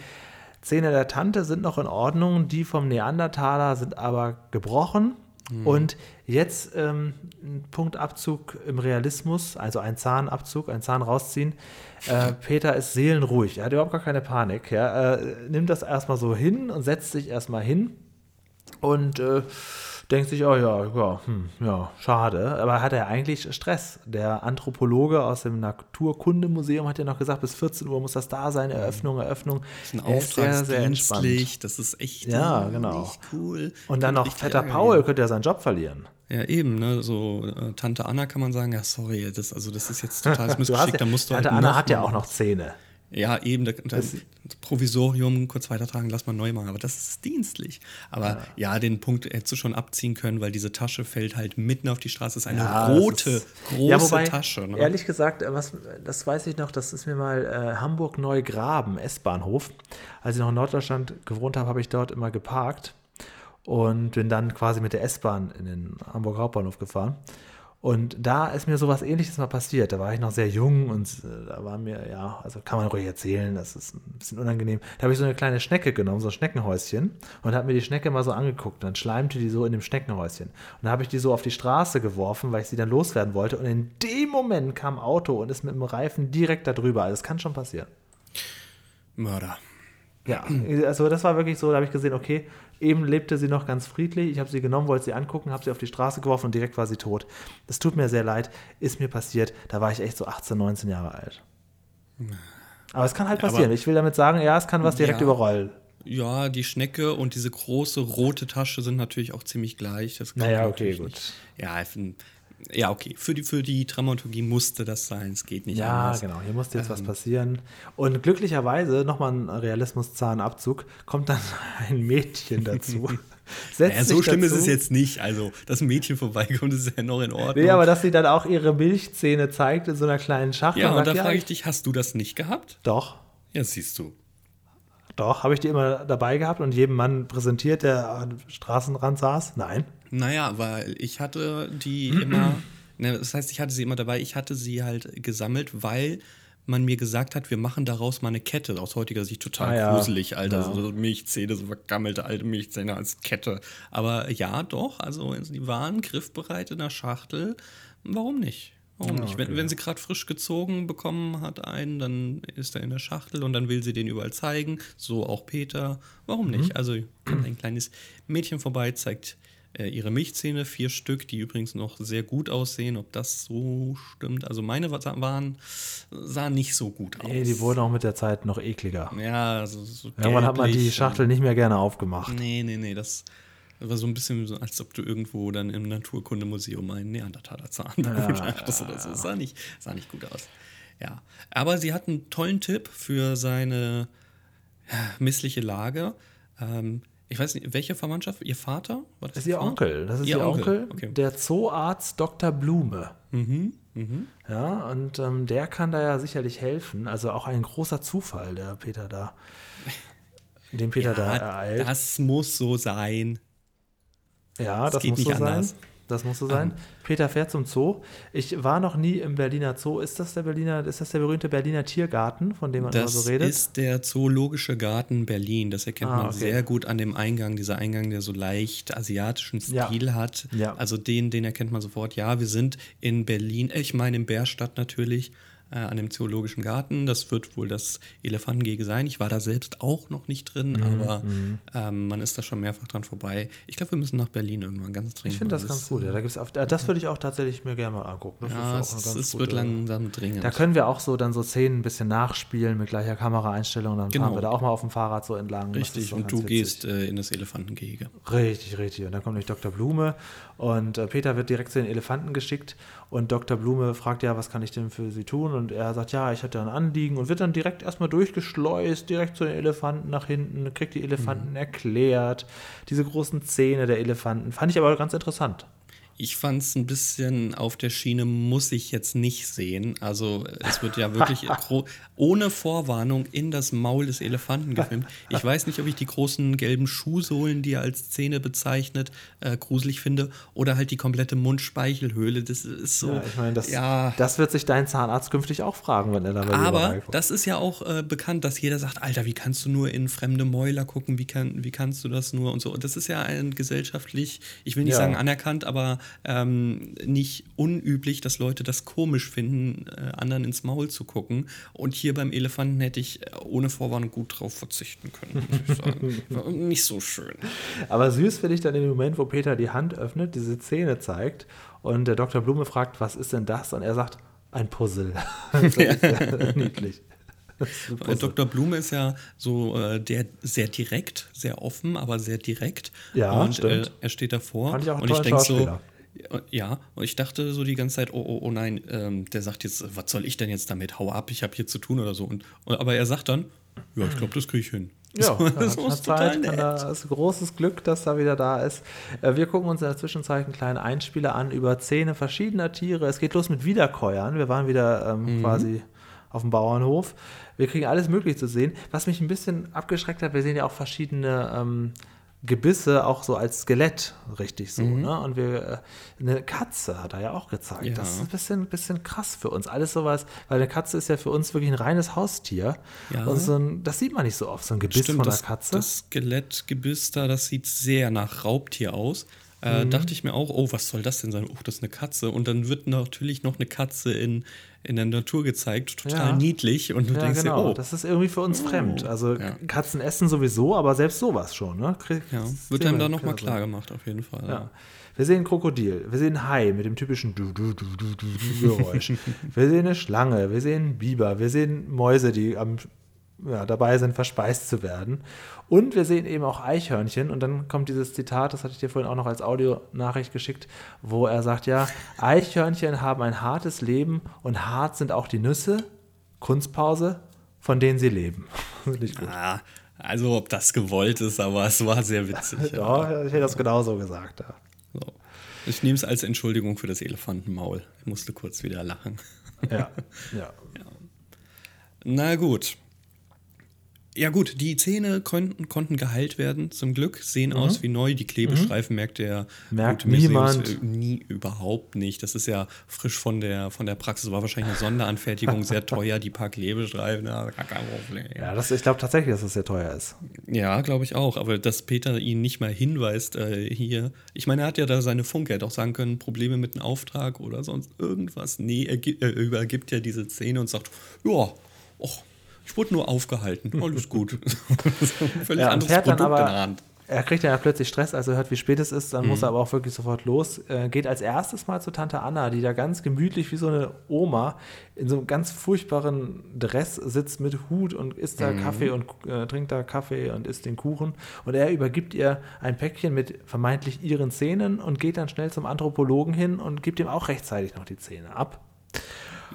Zähne der Tante sind noch in Ordnung, die vom Neandertaler sind aber gebrochen. Mhm. Und jetzt ähm, ein Punktabzug im Realismus, also ein Zahnabzug, ein Zahn rausziehen. Äh, Peter ist seelenruhig, er hat überhaupt gar keine Panik. Ja? Äh, nimmt das erstmal so hin und setzt sich erstmal hin und äh, denkt sich, oh ja, ja, hm, ja, schade. Aber hat er eigentlich Stress? Der Anthropologe aus dem Naturkundemuseum hat ja noch gesagt, bis 14 Uhr muss das da sein, Eröffnung, Eröffnung. Das ist ein er ist sehr, sehr entspannt. Das ist echt ja, genau. cool. Und dann noch fetter Paul könnte ja seinen Job verlieren. Ja, eben, ne? So äh, Tante Anna kann man sagen, ja, sorry, das, also das ist jetzt total missgeschickt, ja, da musst du Tante halt Anna hat ja auch noch Zähne. Ja, eben, das, das Provisorium kurz weitertragen, lass mal neu machen. Aber das ist dienstlich. Aber ja. ja, den Punkt hättest du schon abziehen können, weil diese Tasche fällt halt mitten auf die Straße. Das ist eine ja, rote, ist, große ja, wobei, Tasche. Ne? Ehrlich gesagt, was, das weiß ich noch, das ist mir mal äh, Hamburg-Neugraben, S-Bahnhof. Als ich noch in Norddeutschland gewohnt habe, habe ich dort immer geparkt und bin dann quasi mit der S-Bahn in den Hamburg Hauptbahnhof gefahren. Und da ist mir sowas ähnliches mal passiert. Da war ich noch sehr jung und äh, da war mir, ja, also kann man ruhig erzählen, das ist ein bisschen unangenehm. Da habe ich so eine kleine Schnecke genommen, so ein Schneckenhäuschen und habe mir die Schnecke mal so angeguckt. Und dann schleimte die so in dem Schneckenhäuschen. Und dann habe ich die so auf die Straße geworfen, weil ich sie dann loswerden wollte. Und in dem Moment kam ein Auto und ist mit dem Reifen direkt da drüber. Also das kann schon passieren. Mörder. Ja, also das war wirklich so, da habe ich gesehen, okay, Eben lebte sie noch ganz friedlich. Ich habe sie genommen, wollte sie angucken, habe sie auf die Straße geworfen und direkt war sie tot. Das tut mir sehr leid, ist mir passiert. Da war ich echt so 18, 19 Jahre alt. Aber es kann halt passieren. Aber, ich will damit sagen, ja, es kann was direkt ja, überrollen. Ja, die Schnecke und diese große rote Tasche sind natürlich auch ziemlich gleich. Das naja, okay, gut. Nicht. Ja, ja, okay. Für die, für die Dramaturgie musste das sein. Es geht nicht ja, anders. Ja, genau. Hier musste jetzt ähm, was passieren. Und glücklicherweise, nochmal ein Realismus-Zahnabzug, kommt dann ein Mädchen dazu. naja, so schlimm dazu. ist es jetzt nicht. Also, dass ein Mädchen vorbeikommt, ist ja noch in Ordnung. Nee, aber dass sie dann auch ihre Milchzähne zeigt in so einer kleinen Schachtel. Ja, und, und da frage ich dich, hast du das nicht gehabt? Doch. Ja, siehst du. Doch, habe ich die immer dabei gehabt und jedem Mann präsentiert, der am Straßenrand saß? Nein. Naja, weil ich hatte die immer, ne, das heißt, ich hatte sie immer dabei, ich hatte sie halt gesammelt, weil man mir gesagt hat, wir machen daraus mal eine Kette. Aus heutiger Sicht total Ah, ja. gruselig, Alter. Ja. So Milchzähne, so vergammelte alte Milchzähne als Kette. Aber ja, doch, also die waren griffbereit in der Schachtel. Warum nicht? Warum nicht? Wenn, wenn sie gerade frisch gezogen bekommen hat einen, dann ist er in der Schachtel und dann will sie den überall zeigen. So auch Peter. Warum nicht? Also kommt ein kleines Mädchen vorbei, zeigt äh, ihre Milchzähne, vier Stück, die übrigens noch sehr gut aussehen. Ob das so stimmt? Also meine wa- waren, sahen nicht so gut aus. Nee, die wurden auch mit der Zeit noch ekliger. ja, also so Irgendwann hat man die Schachtel nicht mehr gerne aufgemacht. Nee, nee, nee, das war so ein bisschen so, als ob du irgendwo dann im Naturkundemuseum einen Neandertaler-Zahn begutachtest oder so. Sah nicht, sah nicht gut aus. Ja, aber sie hat einen tollen Tipp für seine ja, missliche Lage. Ähm, ich weiß nicht, welche Verwandtschaft? Ihr Vater? War Das ist ihr Vater? Onkel. Das ist ihr, Ihr Onkel, Onkel, okay. der Zooarzt Dr. Blume. Mhm, Ja, und ähm, der kann da ja sicherlich helfen. Also auch ein großer Zufall, der Peter da, den Peter da Ja, ereilt. das muss so sein. ja, das geht muss nicht so sein. Das muss so sein. Peter fährt zum Zoo. Ich war noch nie im Berliner Zoo. Ist das der Berliner, ist das der berühmte Berliner Tiergarten, von dem man Das immer so redet? ist der Zoologische Garten Berlin. Das erkennt Ah, man okay. sehr gut an dem Eingang. Dieser Eingang, der so leicht asiatischen Ja. Stil hat. Ja. Also den, den erkennt man sofort. Ja, wir sind in Berlin. Ich meine in Bärstadt natürlich. Äh, an dem Zoologischen Garten. Das wird wohl das Elefantengehege sein. Ich war da selbst auch noch nicht drin, Mhm, aber ähm, man ist da schon mehrfach dran vorbei. Ich glaube, wir müssen nach Berlin irgendwann ganz dringend. ich finde das ganz gut. Ja, da gibt's auf, äh, das würde ich auch tatsächlich mir gerne mal angucken. Das Ja, es, es gute- wird langsam dringend. Da können wir auch so dann so Szenen ein bisschen nachspielen mit gleicher Kameraeinstellung. Dann Genau. fahren wir da auch mal auf dem Fahrrad so entlang. Richtig, und du witzig. gehst äh, in das Elefantengehege. Richtig, richtig. Und dann kommt nämlich Dr. Blume und äh, Peter wird direkt zu den Elefanten geschickt und Dr. Blume fragt ja, was kann ich denn für sie tun? Und er sagt, ja, ich hatte ein Anliegen und wird dann direkt erstmal durchgeschleust, direkt zu den Elefanten nach hinten, kriegt die Elefanten Mhm. erklärt, diese großen Zähne der Elefanten. Fand ich aber ganz interessant. Ich fand es ein bisschen auf der Schiene, muss ich jetzt nicht sehen. Also es wird ja wirklich ohne Vorwarnung in das Maul des Elefanten gefilmt. Ich weiß nicht, ob ich die großen gelben Schuhsohlen, die er als Zähne bezeichnet, äh, gruselig finde oder halt die komplette Mundspeichelhöhle. Das ist so. Ja, ich meine, das, ja. das wird sich dein Zahnarzt künftig auch fragen, wenn er da bei dir Aber das ist ja auch äh, bekannt, dass jeder sagt, Alter, wie kannst du nur in fremde Mäuler gucken, wie, kann, wie kannst du das nur und so. Und das ist ja ein gesellschaftlich, ich will nicht Ja. sagen anerkannt, aber ähm, nicht unüblich, dass Leute das komisch finden, äh, anderen ins Maul zu gucken. Und hier beim Elefanten hätte ich äh, ohne Vorwarnung gut drauf verzichten können, muss ich sagen. War nicht so schön. Aber süß finde ich dann den Moment, wo Peter die Hand öffnet, diese Zähne zeigt und der Dr. Blume fragt, was ist denn das? Und er sagt, ein Puzzle. das ist ja niedlich. Äh. Dr. Blume ist ja so äh, der sehr direkt, sehr offen, aber sehr direkt. Ja, und stimmt. Äh, er steht davor. Fand ich auch und ich tollen denk so. Ja, und ich dachte so die ganze Zeit, oh, oh, oh nein, ähm, der sagt jetzt, was soll ich denn jetzt damit? Hau ab, ich habe hier zu tun oder so. Und, und aber er sagt dann, ja, ich glaube, das kriege ich hin. Ja, So, das ist total nett. da ist großes Glück, dass da wieder da ist. Äh, Wir gucken uns in der Zwischenzeit einen kleinen Einspieler an über Zähne verschiedener Tiere. Es geht los mit Wiederkäuern. Wir waren wieder Mhm. ähm, quasi auf dem Bauernhof. Wir kriegen alles Mögliche zu sehen. Was mich ein bisschen abgeschreckt hat, wir sehen ja auch verschiedene ähm, Gebisse, auch so als Skelett, richtig so. Mhm. Ne? Und wir, äh, eine Katze hat er ja auch gezeigt. Ja. Das ist ein bisschen, bisschen krass für uns. Alles sowas, weil eine Katze ist ja für uns wirklich ein reines Haustier. Ja. Und so ein, das sieht man nicht so oft, so ein Gebiss Stimmt, von einer Katze. das Skelettgebiss da, das sieht sehr nach Raubtier aus. Äh, Mhm. Dachte ich mir auch, oh, was soll das denn sein? Oh, das ist eine Katze. Und dann wird natürlich noch eine Katze in, in der Natur gezeigt, total Ja. niedlich. Und du ja, denkst genau. dir, oh, das ist irgendwie für uns fremd. Also Ja. Katzen essen sowieso, aber selbst sowas schon. Ne? Wird einem da nochmal klar gemacht, auf jeden Fall. Wir sehen Krokodil, wir sehen Hai mit dem typischen du, du, du, du, du Geräusch. wir sehen eine Schlange, wir sehen Biber, wir sehen Mäuse, die am, ja, dabei sind, verspeist zu werden. Und wir sehen eben auch Eichhörnchen. Und dann kommt dieses Zitat, das hatte ich dir vorhin auch noch als Audionachricht geschickt, wo er sagt, ja, Eichhörnchen haben ein hartes Leben und hart sind auch die Nüsse, Kunstpause, von denen sie leben. Finde ich gut. Ah, also, ob das gewollt ist, aber es war sehr witzig. Ja, ich hätte das genauso gesagt. Ja. So. Ich nehme es als Entschuldigung für das Elefantenmaul. Ich musste kurz wieder lachen. Ja, ja. Na gut. Ja gut, die Zähne konnten, konnten geheilt werden, zum Glück, sehen aus wie neu. Die Klebestreifen merkt der Mhm. Merkt gute niemand. äh, nie überhaupt nicht. Das ist ja frisch von der, von der Praxis, war wahrscheinlich eine Sonderanfertigung, sehr teuer, die paar Klebestreifen, ja. Ja, das, ich glaube tatsächlich, dass das sehr teuer ist. Ja, glaube ich auch. Aber dass Peter ihn nicht mal hinweist, äh, hier. Ich meine, er hat ja da seine Funke. Er hätte auch sagen können, Probleme mit einem Auftrag oder sonst irgendwas. Nee, er, er übergibt ja diese Szene und sagt, ja, och, ich wurde nur aufgehalten. Alles gut. Völlig Ja, anderes fährt dann Produkt in der aber, Hand. er kriegt dann ja plötzlich Stress, als er hört, wie spät es ist, dann Mhm. muss er aber auch wirklich sofort los. Äh, geht als erstes mal zu Tante Anna, die da ganz gemütlich wie so eine Oma in so einem ganz furchtbaren Dress sitzt mit Hut und isst Mhm. da Kaffee und äh, trinkt da Kaffee und isst den Kuchen. Und er übergibt ihr ein Päckchen mit vermeintlich ihren Zähnen und geht dann schnell zum Anthropologen hin und gibt ihm auch rechtzeitig noch die Zähne ab.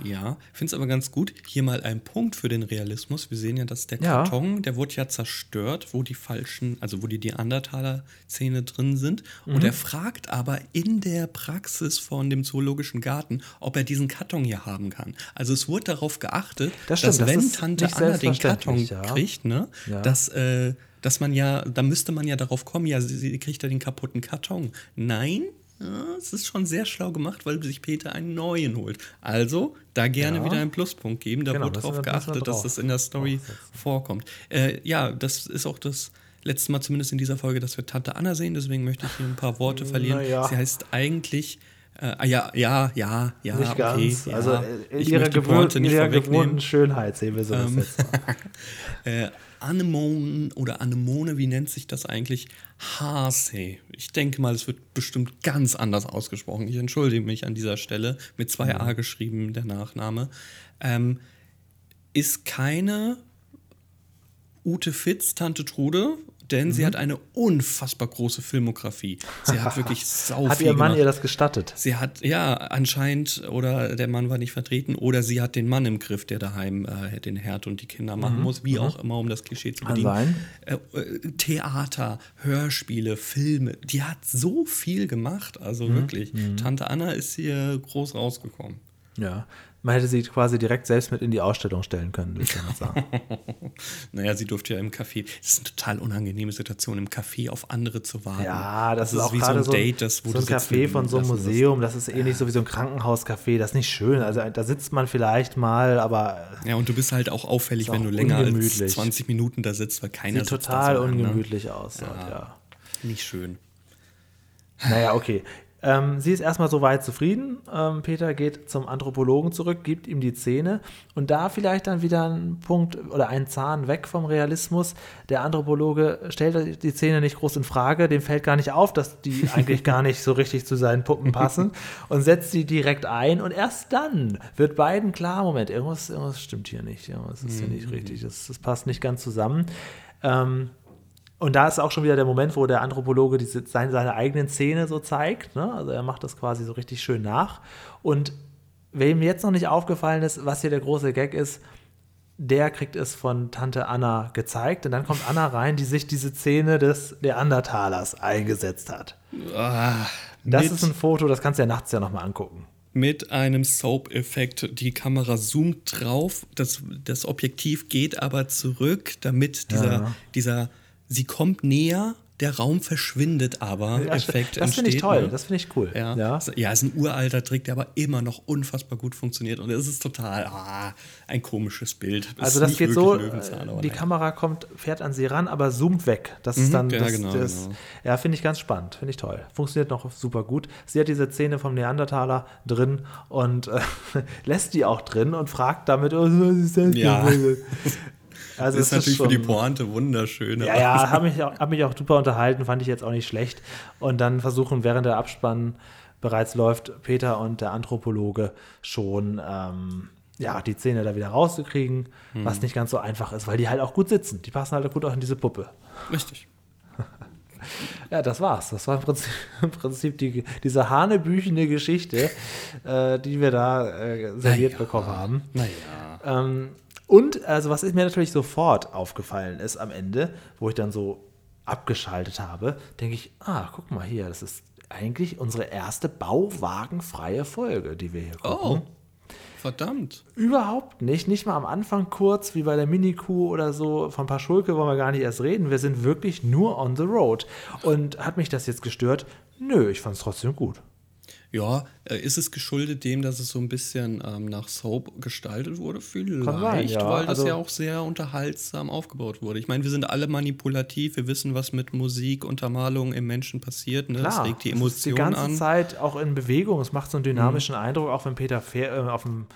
Ja, finde es aber ganz gut. Hier mal ein Punkt für den Realismus. Wir sehen ja, dass der Ja. Karton, der wurde ja zerstört, wo die falschen, also wo die Neandertaler-Zähne drin sind. Mhm. Und er fragt aber in der Praxis von dem Zoologischen Garten, ob er diesen Karton hier haben kann. Also es wurde darauf geachtet, Das dass das wenn ist Tante Anna den Karton ja. kriegt, ne, Ja. dass, äh, dass man ja, da müsste man ja darauf kommen, ja, sie, sie kriegt ja den kaputten Karton. Nein, ja, es ist schon sehr schlau gemacht, weil sich Peter einen neuen holt. Also, da gerne Ja. wieder einen Pluspunkt geben. Da Genau, wurde darauf geachtet, dass das in der Story vorkommt. Äh, ja, das ist auch das letzte Mal zumindest in dieser Folge, dass wir Tante Anna sehen. Deswegen möchte ich hier ein paar Worte verlieren. Naja. Sie heißt eigentlich. Äh, ja, ja, ja, ja, Nicht okay. ganz. Ja. Also äh, in ich ihrer, Pointe in nicht ihrer gewohnten Schönheit sehen wir so Ähm, jetzt. Äh, Anemone oder Anemone, wie nennt sich das eigentlich? Harsey. Ich denke mal, es wird bestimmt ganz anders ausgesprochen. Ich entschuldige mich an dieser Stelle. Mit zwei A geschrieben, der Nachname. Ähm, ist keine Ute Fitz, Tante Trude, denn Mhm. sie hat eine unfassbar große Filmografie. Sie hat wirklich sau Hat ihr Mann gemacht. ihr das gestattet? Sie hat, ja, anscheinend, oder der Mann war nicht vertreten, oder sie hat den Mann im Griff, der daheim äh, den Herd und die Kinder machen muss, wie auch immer, um das Klischee zu Mhm. Bedienen. Äh, äh, Theater, Hörspiele, Filme, die hat so viel gemacht, also Mhm. wirklich. Tante Anna ist hier groß rausgekommen. Ja. Man hätte sie quasi direkt selbst mit in die Ausstellung stellen können, würde ich damit sagen. Naja, sie durfte ja im Café, das ist eine total unangenehme Situation, im Café auf andere zu warten. Ja, das, ist auch wie so ein Date, das, wo so ein Café von so einem. Museum, das ist ähnlich so wie so ein Krankenhauscafé, das ist nicht schön. Also da sitzt man vielleicht mal, aber Ja, und du bist halt auch auffällig, Ist wenn auch du länger als ungemütlich. 20 Minuten da sitzt, weil keiner sieht total da so lang, ne? ungemütlich aus. dort, ja. Nicht schön. Naja, okay. Ähm, sie ist erstmal soweit zufrieden. Ähm, Peter geht zum Anthropologen zurück, gibt ihm die Zähne. Und da vielleicht dann wieder ein Punkt oder ein Zahn weg vom Realismus. Der Anthropologe stellt die Zähne nicht groß in Frage, dem fällt gar nicht auf, dass die eigentlich gar nicht so richtig zu seinen Puppen passen. Und setzt sie direkt ein. Und erst dann wird beiden klar, Moment, irgendwas, irgendwas stimmt hier nicht, irgendwas ist hier nicht richtig, das, das passt nicht ganz zusammen. Ähm, und da ist auch schon wieder der Moment, wo der Anthropologe diese, seine, seine eigenen Zähne so zeigt. Ne? Also er macht das quasi so richtig schön nach. Und wem jetzt noch nicht aufgefallen ist, was hier der große Gag ist, der kriegt es von Tante Anna gezeigt. Und dann kommt Anna rein, die sich diese Zähne des Neandertalers eingesetzt hat. Ah, Das ist ein Foto, das kannst du ja nachts ja nochmal angucken. mit einem Soap-Effekt. Die Kamera zoomt drauf, das, das Objektiv geht aber zurück, damit dieser, Ja. dieser, sie kommt näher, der Raum verschwindet aber, Ja, Effekt das finde ich toll, ne? das finde ich cool. Ja, ja. Ist- ja, ist ein uralter Trick, der aber immer noch unfassbar gut funktioniert. Und es ist total ah, ein komisches Bild. Es Also ist das geht so, aber die. Kamera kommt, fährt an sie ran, aber zoomt weg. Das ist Mhm, dann, ja, das, genau, das, genau. ja, finde ich ganz spannend, finde ich toll. Funktioniert noch super gut. Sie hat diese Zähne vom Neandertaler drin und äh, lässt die auch drin und fragt damit, oh, was ist das Ja. Also Das ist es natürlich für die schon- Pointe wunderschön. Ja, ja, habe mich, auch- hab mich auch super unterhalten, fand ich jetzt auch nicht schlecht. Und dann versuchen, während der Abspann bereits läuft, Peter und der Anthropologe schon ähm, ja, die Zähne da wieder rauszukriegen, Mhm. was nicht ganz so einfach ist, weil die halt auch gut sitzen. Die passen halt gut auch in diese Puppe. Richtig. Ja, das war's. Das war im Prinzip, im Prinzip die, diese hanebüchene Geschichte, äh, die wir da äh, serviert Naja. bekommen haben. Naja. Ähm, und also was mir natürlich sofort aufgefallen ist am Ende, wo ich dann so abgeschaltet habe, denke ich, ah, guck mal hier, das ist eigentlich unsere erste bauwagenfreie Folge, die wir hier gucken. Oh. Verdammt. Überhaupt nicht. Nicht mal am Anfang kurz, wie bei der Mini-Kuh oder so. Von Paschulke wollen wir gar nicht erst reden. Wir sind wirklich nur on the road. Und hat mich das jetzt gestört? Nö, ich fand es trotzdem gut. Ja, äh, ist es geschuldet dem, dass es so ein bisschen ähm, nach Soap gestaltet wurde? Vielleicht, sein, ja. weil das Also- ja auch sehr unterhaltsam aufgebaut wurde. Ich meine, wir sind alle manipulativ, wir wissen, was mit Musik, Untermalung im Menschen passiert. Ne? das regt die es ist die Emotionen ganze an. Mhm. Zeit auch in Bewegung. Es macht so einen dynamischen Eindruck, auch wenn Peter fähr, äh, auf dem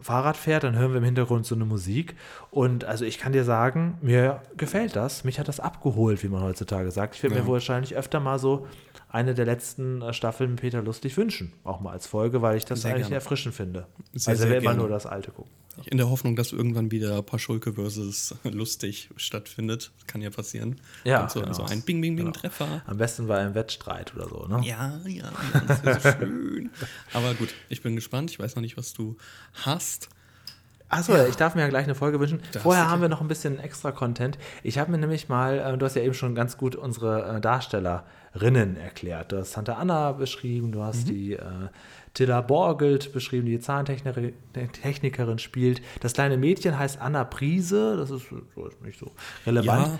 Fahrrad fährt, dann hören wir im Hintergrund so eine Musik. Und also ich kann dir sagen, mir gefällt das. Mich hat das abgeholt, wie man heutzutage sagt. Ich werde Ja. mir wahrscheinlich öfter mal so eine der letzten äh, Staffeln Peter Lustig wünschen. Auch mal als Folge, weil ich das Sehr eigentlich gerne. erfrischend finde. Sehr, also sehr wir immer nur das Alte gucken. In der Hoffnung, dass irgendwann wieder Paschulke versus lustig stattfindet. Kann ja passieren. Ja, Und so, genau. so ein Bing-Bing-Bing-Treffer. Am besten bei einem Wettstreit oder so, ne? Ja, ja, ja, das wäre so schön. Aber gut, ich bin gespannt. Ich weiß noch nicht, was du hast. Achso, ich darf mir ja gleich eine Folge wünschen. Darfst Vorher haben wir noch ein bisschen extra Content. Ich habe mir nämlich mal, äh, du hast ja eben schon ganz gut unsere äh, Darstellerinnen erklärt. Du hast Santa Anna beschrieben, du Mhm. hast die äh, Tilla Borgelt beschrieben, die Zahntechnikerin Technikerin spielt. Das kleine Mädchen heißt Anna Priese, das ist, so ist nicht so relevant. Ja,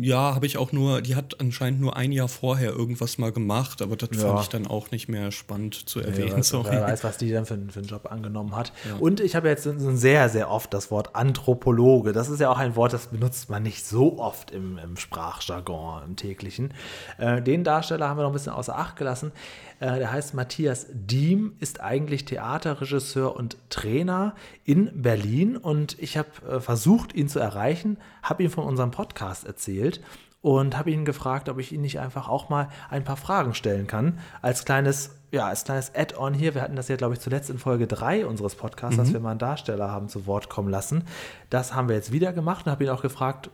ja habe ich auch nur, die hat anscheinend nur ein Jahr vorher irgendwas mal gemacht, aber das Ja. fand ich dann auch nicht mehr spannend zu Ja, erwähnen. sorry. wer weiß, was die dann für, einen- für einen Job angenommen hat. Und ich habe jetzt sehr, sehr oft das Wort Anthropologe. Das ist ja auch ein Wort, das benutzt man nicht so oft im, im Sprachjargon, im täglichen. Äh, den Darsteller haben wir noch ein bisschen außer Acht gelassen. Äh, der heißt Matthias Diem, ist eigentlich Theaterregisseur und Trainer in Berlin. Und ich habe äh, versucht, ihn zu erreichen, habe ihm von unserem Podcast erzählt und habe ihn gefragt, ob ich ihn nicht einfach auch mal ein paar Fragen stellen kann. Als kleines, ja, als kleines Add-on hier. Wir hatten das ja, glaube ich, zuletzt in Folge 3 unseres Podcasts, dass wir mal einen Darsteller haben zu Wort kommen lassen. Das haben wir jetzt wieder gemacht und habe ihn auch gefragt,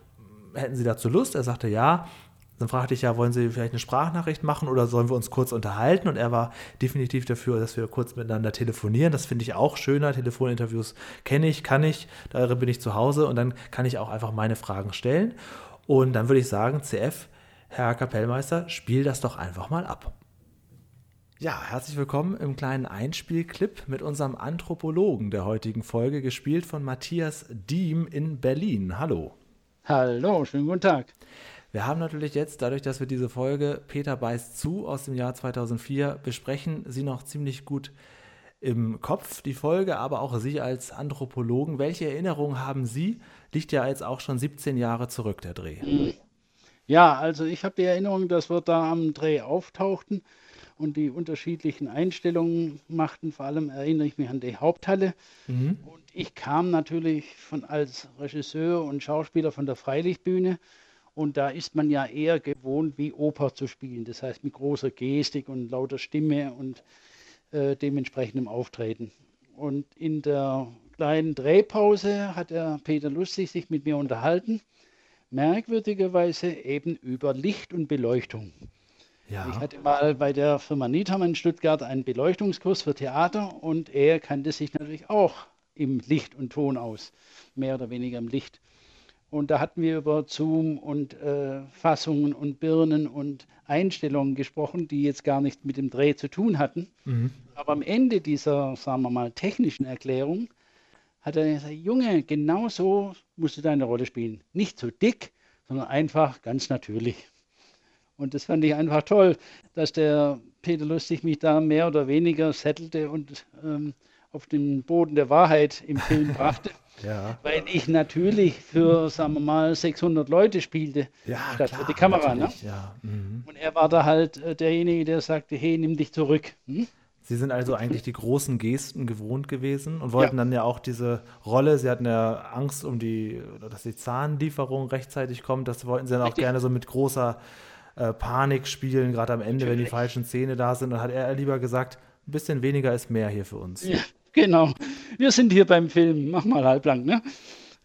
hätten Sie dazu Lust? Er sagte ja. Dann fragte ich ja, wollen Sie vielleicht eine Sprachnachricht machen oder sollen wir uns kurz unterhalten? Und er war definitiv dafür, dass wir kurz miteinander telefonieren. Das finde ich auch schöner. Telefoninterviews kenne ich, kann ich, darin bin ich zu Hause und dann kann ich auch einfach meine Fragen stellen. Und dann würde ich sagen, CF, Herr Kapellmeister, spiel das doch einfach mal ab. Ja, herzlich willkommen im kleinen Einspielclip mit unserem Anthropologen der heutigen Folge, gespielt von Matthias Diem in Berlin. Hallo. Hallo, schönen guten Tag. Wir haben natürlich jetzt, dadurch, dass wir diese Folge Peter beißt zu aus dem Jahr 2004 besprechen, sie noch ziemlich gut im Kopf, die Folge, aber auch Sie als Anthropologen. Welche Erinnerungen haben Sie? Liegt ja jetzt auch schon 17 Jahre zurück, der Dreh. Ja, also ich habe die Erinnerung, dass wir da am Dreh auftauchten und die unterschiedlichen Einstellungen machten. Vor allem erinnere ich mich an die Haupthalle. Und ich kam natürlich von, als Regisseur und Schauspieler von der Freilichtbühne. Und da ist man ja eher gewohnt, wie Oper zu spielen. Das heißt mit großer Gestik und lauter Stimme und äh, dementsprechendem Auftreten. Und in der kleinen Drehpause hat der Peter Lustig sich mit mir unterhalten. Merkwürdigerweise eben über Licht und Beleuchtung. Ich Ja, hatte mal bei der Firma Niethammer in Stuttgart einen Beleuchtungskurs für Theater und er kannte sich natürlich auch im Licht und Ton aus, mehr oder weniger im Licht. Und da hatten wir über Zoom und äh, Fassungen und Birnen und Einstellungen gesprochen, die jetzt gar nichts mit dem Dreh zu tun hatten. Aber am Ende dieser, sagen wir mal, technischen Erklärung hat er gesagt, Junge, genau so musst du deine Rolle spielen. Nicht so dick, sondern einfach ganz natürlich. Und das fand ich einfach toll, dass der Peter Lustig mich da mehr oder weniger settelte und ähm, auf den Boden der Wahrheit im Film brachte. ja. Weil ich natürlich für, sagen wir mal, 600 Leute spielte, Ja, statt klar, für die Kamera. Ne? natürlich, Ja. Mhm. Und er war da halt äh, derjenige, der sagte, hey, nimm dich zurück. Hm? Sie sind also eigentlich die großen Gesten gewohnt gewesen und wollten Ja. dann ja auch diese Rolle, Sie hatten ja Angst um die, dass die Zahnlieferung rechtzeitig kommt, das wollten Sie dann auch Richtig. gerne so mit großer äh, Panik spielen, gerade am Ende, wenn die Natürlich. falschen Zähne da sind. Und hat er lieber gesagt, ein bisschen weniger ist mehr hier für uns. Ja, genau. Wir sind hier beim Film. Mach mal halblang, ne?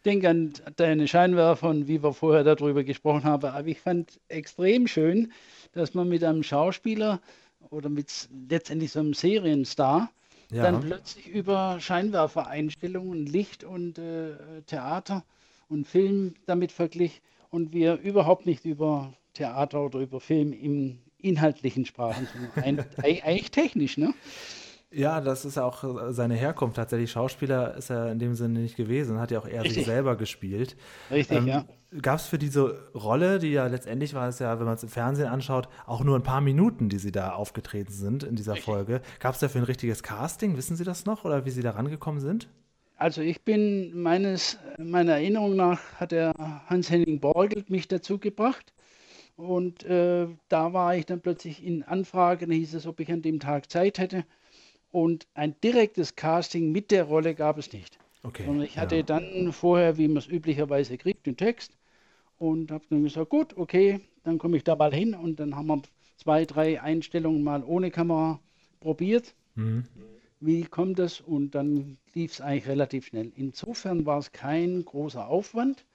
Denk an deine Scheinwerfer und wie wir vorher darüber gesprochen haben. Aber ich fand extrem schön, dass man mit einem Schauspieler oder mit letztendlich so einem Serienstar Ja. dann plötzlich über Scheinwerfereinstellungen, Licht und äh, Theater und Film damit verglich und wir überhaupt nicht über Theater oder über Film im inhaltlichen sprachen, sondern ein, eigentlich technisch, ne? Ja, das ist ja auch äh, seine Herkunft. Tatsächlich Schauspieler ist er in dem Sinne nicht gewesen, hat ja auch eher Richtig. sich selber gespielt. Richtig, Ähm, ja. Gab es für diese Rolle, die ja letztendlich war es ja, wenn man es im Fernsehen anschaut, auch nur ein paar Minuten, die sie da aufgetreten sind in dieser Folge. Gab es dafür ein richtiges Casting? Wissen Sie das noch oder wie Sie da rangekommen sind? Also ich bin meines, meiner Erinnerung nach hat der Hans-Henning Borgelt mich dazu gebracht. Und äh, da war ich dann plötzlich in Anfrage, dann hieß es, ob ich an dem Tag Zeit hätte. Und ein direktes Casting mit der Rolle gab es nicht. Okay. Sondern ich hatte ja. dann vorher, wie man es üblicherweise kriegt, den Text und habe dann gesagt, gut, okay, dann komme ich da mal hin und dann haben wir zwei, drei Einstellungen mal ohne Kamera probiert. Mhm. Wie kommt das? Und dann lief es eigentlich relativ schnell. Insofern war es kein großer Aufwand.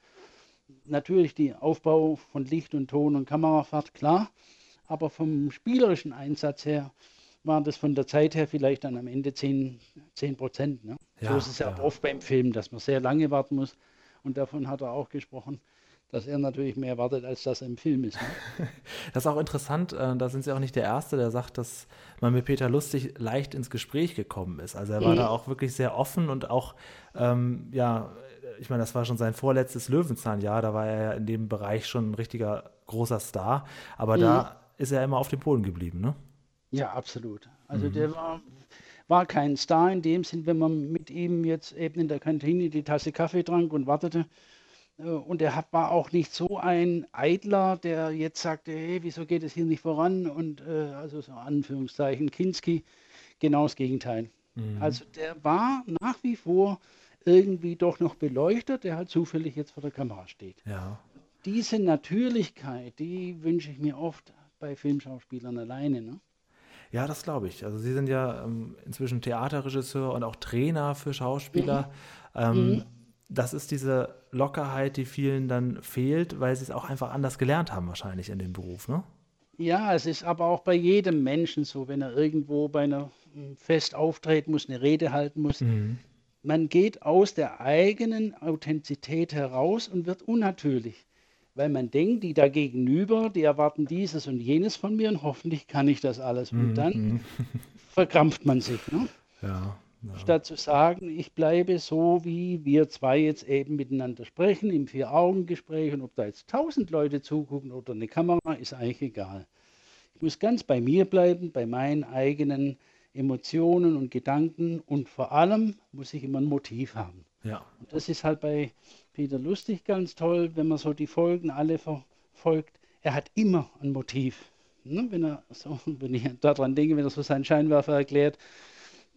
Natürlich der Aufbau von Licht und Ton und Kamerafahrt, klar. Aber vom spielerischen Einsatz her war das von der Zeit her vielleicht dann am Ende 10, 10 Prozent. Ne? so Ja, ist es ja, ja. auch oft beim Film, dass man sehr lange warten muss. Und davon hat er auch gesprochen, dass er natürlich mehr wartet, als das im Film ist. Ne? Das ist auch interessant, äh, da sind Sie auch nicht der Erste, der sagt, dass man mit Peter Lustig leicht ins Gespräch gekommen ist. Also er war Mhm. da auch wirklich sehr offen und auch, ähm, ja, ich meine, das war schon sein vorletztes Löwenzahnjahr, da war er ja in dem Bereich schon ein richtiger großer Star, aber da ist er immer auf dem Boden geblieben, ne? Ja, absolut. Also der war, war kein Star in dem Sinn, wenn man mit ihm jetzt eben in der Kantine die Tasse Kaffee trank und wartete. Äh, Und er war auch nicht so ein Eitler, der jetzt sagte, hey, wieso geht es hier nicht voran? Und äh, also so Anführungszeichen, Kinski, genau das Gegenteil. Also der war nach wie vor irgendwie doch noch beleuchtet, der halt zufällig jetzt vor der Kamera steht. Ja. Diese Natürlichkeit, die wünsche ich mir oft bei Filmschauspielern alleine. Ne? Ja, das glaube ich. Also Sie sind ja ähm, inzwischen Theaterregisseur und auch Trainer für Schauspieler. Ähm, Das ist diese Lockerheit, die vielen dann fehlt, weil sie es auch einfach anders gelernt haben wahrscheinlich in dem Beruf, ne? Ja, es ist aber auch bei jedem Menschen so, wenn er irgendwo bei einer m, Fest auftreten muss, eine Rede halten muss. Man geht aus der eigenen Authentizität heraus und wird unnatürlich, weil man denkt, die da gegenüber, die erwarten dieses und jenes von mir und hoffentlich kann ich das alles. Und dann verkrampft man sich. Ne? Ja. ja. Statt zu sagen, ich bleibe so, wie wir zwei jetzt eben miteinander sprechen, im Vier-Augen-Gespräch und ob da jetzt tausend Leute zugucken oder eine Kamera, ist eigentlich egal. Ich muss ganz bei mir bleiben, bei meinen eigenen Emotionen und Gedanken und vor allem muss ich immer ein Motiv haben. Ja. Und das ist halt bei Peter Lustig ganz toll, wenn man so die Folgen alle verfolgt. Er hat immer ein Motiv. Ne? Wenn, er so, wenn ich daran denke, wenn er so seinen Scheinwerfer erklärt,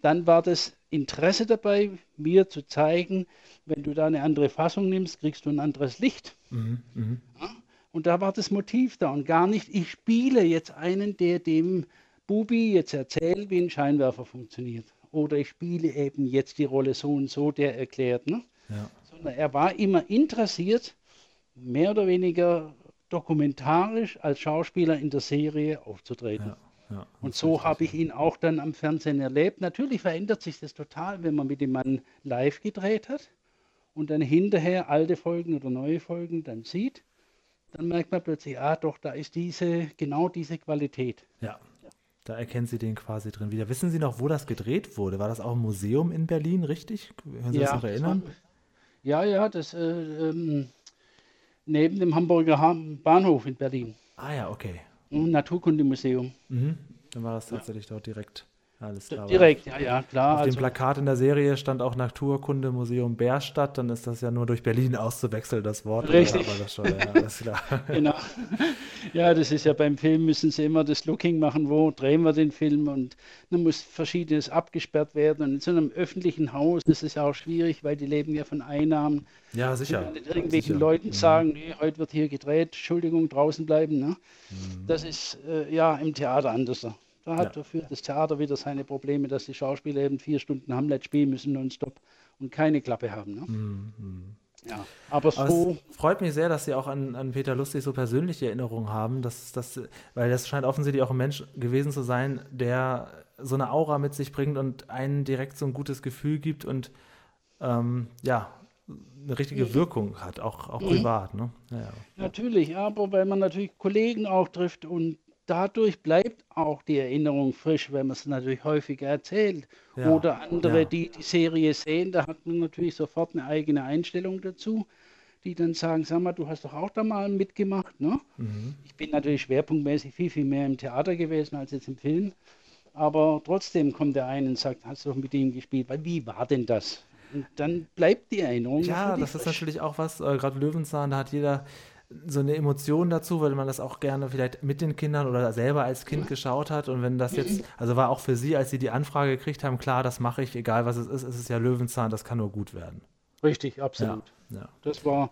dann war das Interesse dabei, mir zu zeigen, wenn du da eine andere Fassung nimmst, kriegst du ein anderes Licht. Ja? Und da war das Motiv da und gar nicht, ich spiele jetzt einen, der dem Bubi jetzt erzählt, wie ein Scheinwerfer funktioniert. Oder ich spiele eben jetzt die Rolle so und so, der erklärt. Ne? Ja. Sondern er war immer interessiert, mehr oder weniger dokumentarisch als Schauspieler in der Serie aufzutreten. Ja. ja. Und so habe ich ihn auch dann am Fernsehen erlebt. Natürlich verändert sich das total, wenn man mit dem Mann live gedreht hat und dann hinterher alte Folgen oder neue Folgen dann sieht. Dann merkt man plötzlich, ah doch, da ist diese, genau diese Qualität. Ja. Da erkennen Sie den quasi drin wieder. Wissen Sie noch, wo das gedreht wurde? War das auch im Museum in Berlin, richtig? Können Sie das noch erinnern? das Ja, ja, das äh, ähm, neben dem Hamburger Ha- Bahnhof in Berlin. Ah ja, okay. Ein Naturkundemuseum. Mhm. Dann war das tatsächlich dort direkt. Alles klar. Direkt, ja, ja, klar. Auf dem Also, Plakat in der Serie stand auch Naturkundemuseum Bärstadt, dann ist das ja nur durch Berlin auszuwechseln, das Wort. Richtig. Aber das schon, ja, alles klar. genau. Ja, das ist ja beim Film, müssen sie immer das Looking machen, wo drehen wir den Film und dann muss Verschiedenes abgesperrt werden. Und in so einem öffentlichen Haus, das ist ja auch schwierig, weil die leben ja von Einnahmen. Ja, Ja, sicher. nicht irgendwelchen sicher. Leuten Mhm. sagen, nee, heute wird hier gedreht, Entschuldigung, draußen bleiben. Ne? Das ist äh, ja im Theater anders. Da hat Ja. dafür das Theater wieder seine Probleme, dass die Schauspieler eben vier Stunden Hamlet spielen müssen nonstop und keine Klappe haben. Ne? Ja, aber Aber so, es freut mich sehr, dass Sie auch an, an Peter Lustig so persönliche Erinnerungen haben, dass, dass, weil das scheint offensichtlich auch ein Mensch gewesen zu sein, der so eine Aura mit sich bringt und einen direkt so ein gutes Gefühl gibt und ähm, ja, eine richtige Wirkung hat, auch, auch privat. Ne? Ja, ja. Natürlich, aber weil man natürlich Kollegen auch trifft und dadurch bleibt auch die Erinnerung frisch, wenn man es natürlich häufiger erzählt. Ja, Oder andere, ja. die die Serie sehen, da hat man natürlich sofort eine eigene Einstellung dazu, die dann sagen, sag mal, du hast doch auch da mal mitgemacht. Ne? Mhm. Ich bin natürlich schwerpunktmäßig viel, viel mehr im Theater gewesen als jetzt im Film. Aber trotzdem kommt der eine und sagt, hast du doch mit ihm gespielt, weil wie war denn das? Und dann bleibt die Erinnerung. Ja, das ist natürlich auch was, äh, gerade Löwenzahn, da hat jeder so eine Emotion dazu, weil man das auch gerne vielleicht mit den Kindern oder selber als Kind geschaut hat. Und wenn das jetzt, also war auch für Sie, als Sie die Anfrage gekriegt haben, klar, das mache ich, egal was es ist, es ist ja Löwenzahn, das kann nur gut werden. Richtig, absolut. Ja, Das war,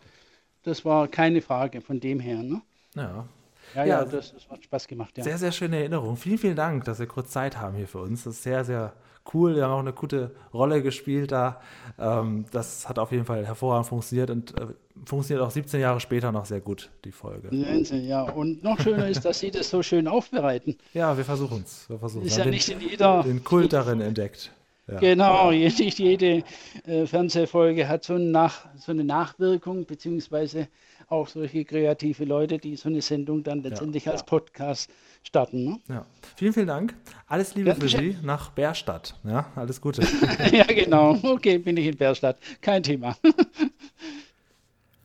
das war keine Frage von dem her. Ne? ja. Ja, Ja, ja, das, das hat Spaß gemacht. Ja. Sehr, sehr schöne Erinnerung. Vielen, vielen Dank, dass wir kurz Zeit haben hier für uns. Das ist sehr, sehr cool. Wir haben auch eine gute Rolle gespielt da. Ähm, das hat auf jeden Fall hervorragend funktioniert und äh, funktioniert auch 17 Jahre später noch sehr gut, die Folge. Wahnsinn, ja. Und noch schöner ist, dass Sie das so schön aufbereiten. Ja, wir versuchen es. Wir versuchen Ist Wir ja haben nicht den, in jeder, den Kult darin entdeckt. Ja. genau, nicht jede äh, Fernsehfolge hat so, ein Nach, so eine Nachwirkung, beziehungsweise auch solche kreative Leute, die so eine Sendung dann letztendlich als Podcast starten. Ne? Ja. Vielen, vielen Dank. Alles Liebe Ja, für Sie nach Bärstadt. Ja, alles Gute. ja, genau. Okay, bin ich in Bärstadt. Kein Thema.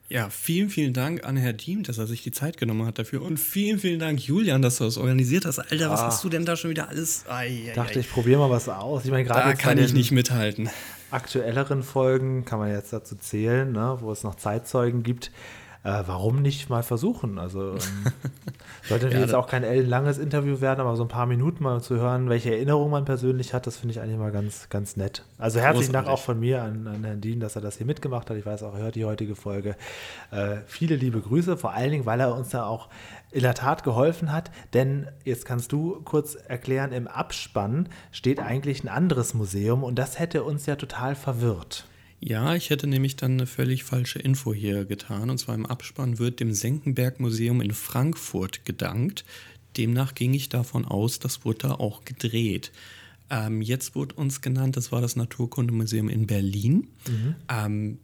Ja, vielen, vielen Dank an Herr Diem, dass er sich die Zeit genommen hat dafür. Und vielen, vielen Dank, Julian, dass du das organisiert hast. Alter, was Ah. hast du denn da schon wieder alles? Ai, Dachte ich, probiere mal was aus. Ich meine, gerade Da kann ich nicht mithalten. aktuelleren Folgen kann man jetzt dazu zählen, ne, wo es noch Zeitzeugen gibt. Äh, warum nicht mal versuchen? Also ähm, sollte natürlich jetzt auch kein ellenlanges Interview werden, aber so ein paar Minuten mal zu hören, welche Erinnerungen man persönlich hat, das finde ich eigentlich mal ganz, ganz nett. Also herzlichen Dank auch von mir an, an Herrn Dien, dass er das hier mitgemacht hat. Ich weiß auch, er hört die heutige Folge. Äh, viele liebe Grüße, vor allen Dingen, weil er uns da auch in der Tat geholfen hat. Denn jetzt kannst du kurz erklären, im Abspann steht eigentlich ein anderes Museum und das hätte uns ja total verwirrt. Ja, ich hätte nämlich dann eine völlig falsche Info hier getan. Und zwar im Abspann wird dem Senckenberg-Museum in Frankfurt gedankt. Demnach ging ich davon aus, das wurde da auch gedreht. Ähm, jetzt wurde uns genannt, das war das Naturkundemuseum in Berlin. Ähm,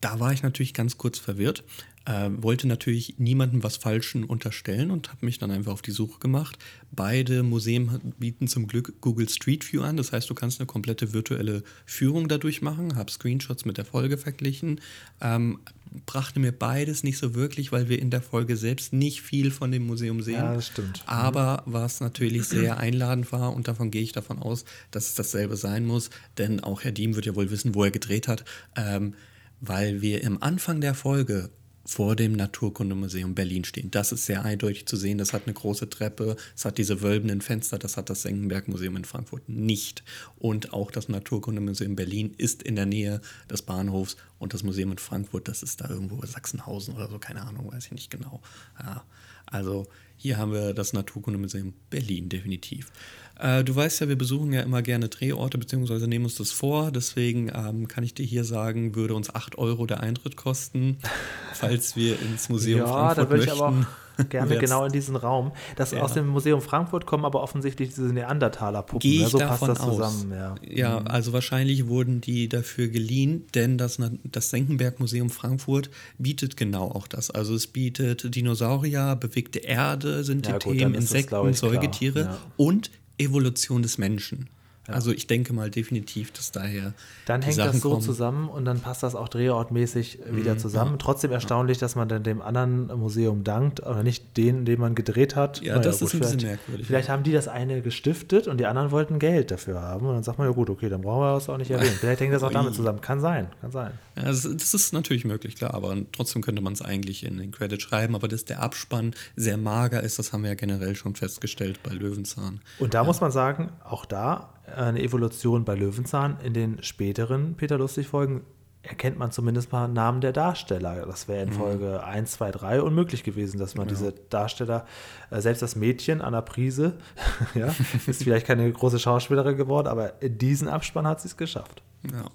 da war ich natürlich ganz kurz verwirrt, äh, wollte natürlich niemandem was Falschen unterstellen und habe mich dann einfach auf die Suche gemacht. Beide Museen bieten zum Glück Google Street View an, das heißt, du kannst eine komplette virtuelle Führung dadurch machen, habe Screenshots mit der Folge verglichen. Ähm, brachte mir beides nicht so wirklich, weil wir in der Folge selbst nicht viel von dem Museum sehen. Ja, das stimmt. Aber was natürlich sehr einladend war und davon gehe ich davon aus, dass es dasselbe sein muss, denn auch Herr Diem wird ja wohl wissen, wo er gedreht hat, ähm, weil wir im Anfang der Folge vor dem Naturkundemuseum Berlin stehen. Das ist sehr eindeutig zu sehen. Das hat eine große Treppe, es hat diese wölbenden Fenster, das hat das Senckenberg-Museum in Frankfurt nicht. Und auch das Naturkundemuseum Berlin ist in der Nähe des Bahnhofs und das Museum in Frankfurt, das ist da irgendwo Sachsenhausen oder so, keine Ahnung, weiß ich nicht genau. Ja, also hier haben wir das Naturkundemuseum Berlin definitiv. Äh, du weißt ja, wir besuchen ja immer gerne Drehorte, beziehungsweise nehmen uns das vor. Deswegen ähm, kann ich dir hier sagen, würde uns 8 Euro der Eintritt kosten, falls wir ins Museum ja, Frankfurt da würde ich möchten. aber auch gerne genau in diesen Raum. Das Ja. aus dem Museum Frankfurt kommen aber offensichtlich diese Neandertaler-Puppen. Gehe ne? ich So passt davon das aus. zusammen. Ja. Ja, also wahrscheinlich wurden die dafür geliehen, denn das, das Senckenberg-Museum Frankfurt bietet genau auch das. Also es bietet Dinosaurier, bewegte Erde sind die gut, Themen, Insekten. Säugetiere und Evolution des Menschen. Also ich denke mal definitiv, dass daher Dann hängt Sachen das so kommen. zusammen und dann passt das auch drehortmäßig Mhm, wieder zusammen. Trotzdem erstaunlich, dass man dann dem anderen Museum dankt, oder nicht den, den man gedreht hat. Ja, Naja, das gut, ist ein bisschen vielleicht- merkwürdig. Vielleicht haben die das eine gestiftet und die anderen wollten Geld dafür haben. Und dann sagt man, ja gut, okay, dann brauchen wir das auch nicht erwähnen. Vielleicht hängt das auch damit zusammen. Kann sein, kann sein. Ja, das, das ist natürlich möglich, klar, aber trotzdem könnte man es eigentlich in den Credit schreiben. Aber dass der Abspann sehr mager ist, das haben wir ja generell schon festgestellt bei Löwenzahn. Und da muss man sagen, auch da eine Evolution bei Löwenzahn. In den späteren Peter Lustig-Folgen erkennt man zumindest mal Namen der Darsteller. Das wäre in Folge 1, 2, 3 unmöglich gewesen, dass man diese Darsteller, äh, selbst das Mädchen Anna Prise, ja, ist vielleicht keine große Schauspielerin geworden, aber in diesen Abspann hat sie es geschafft. Ja.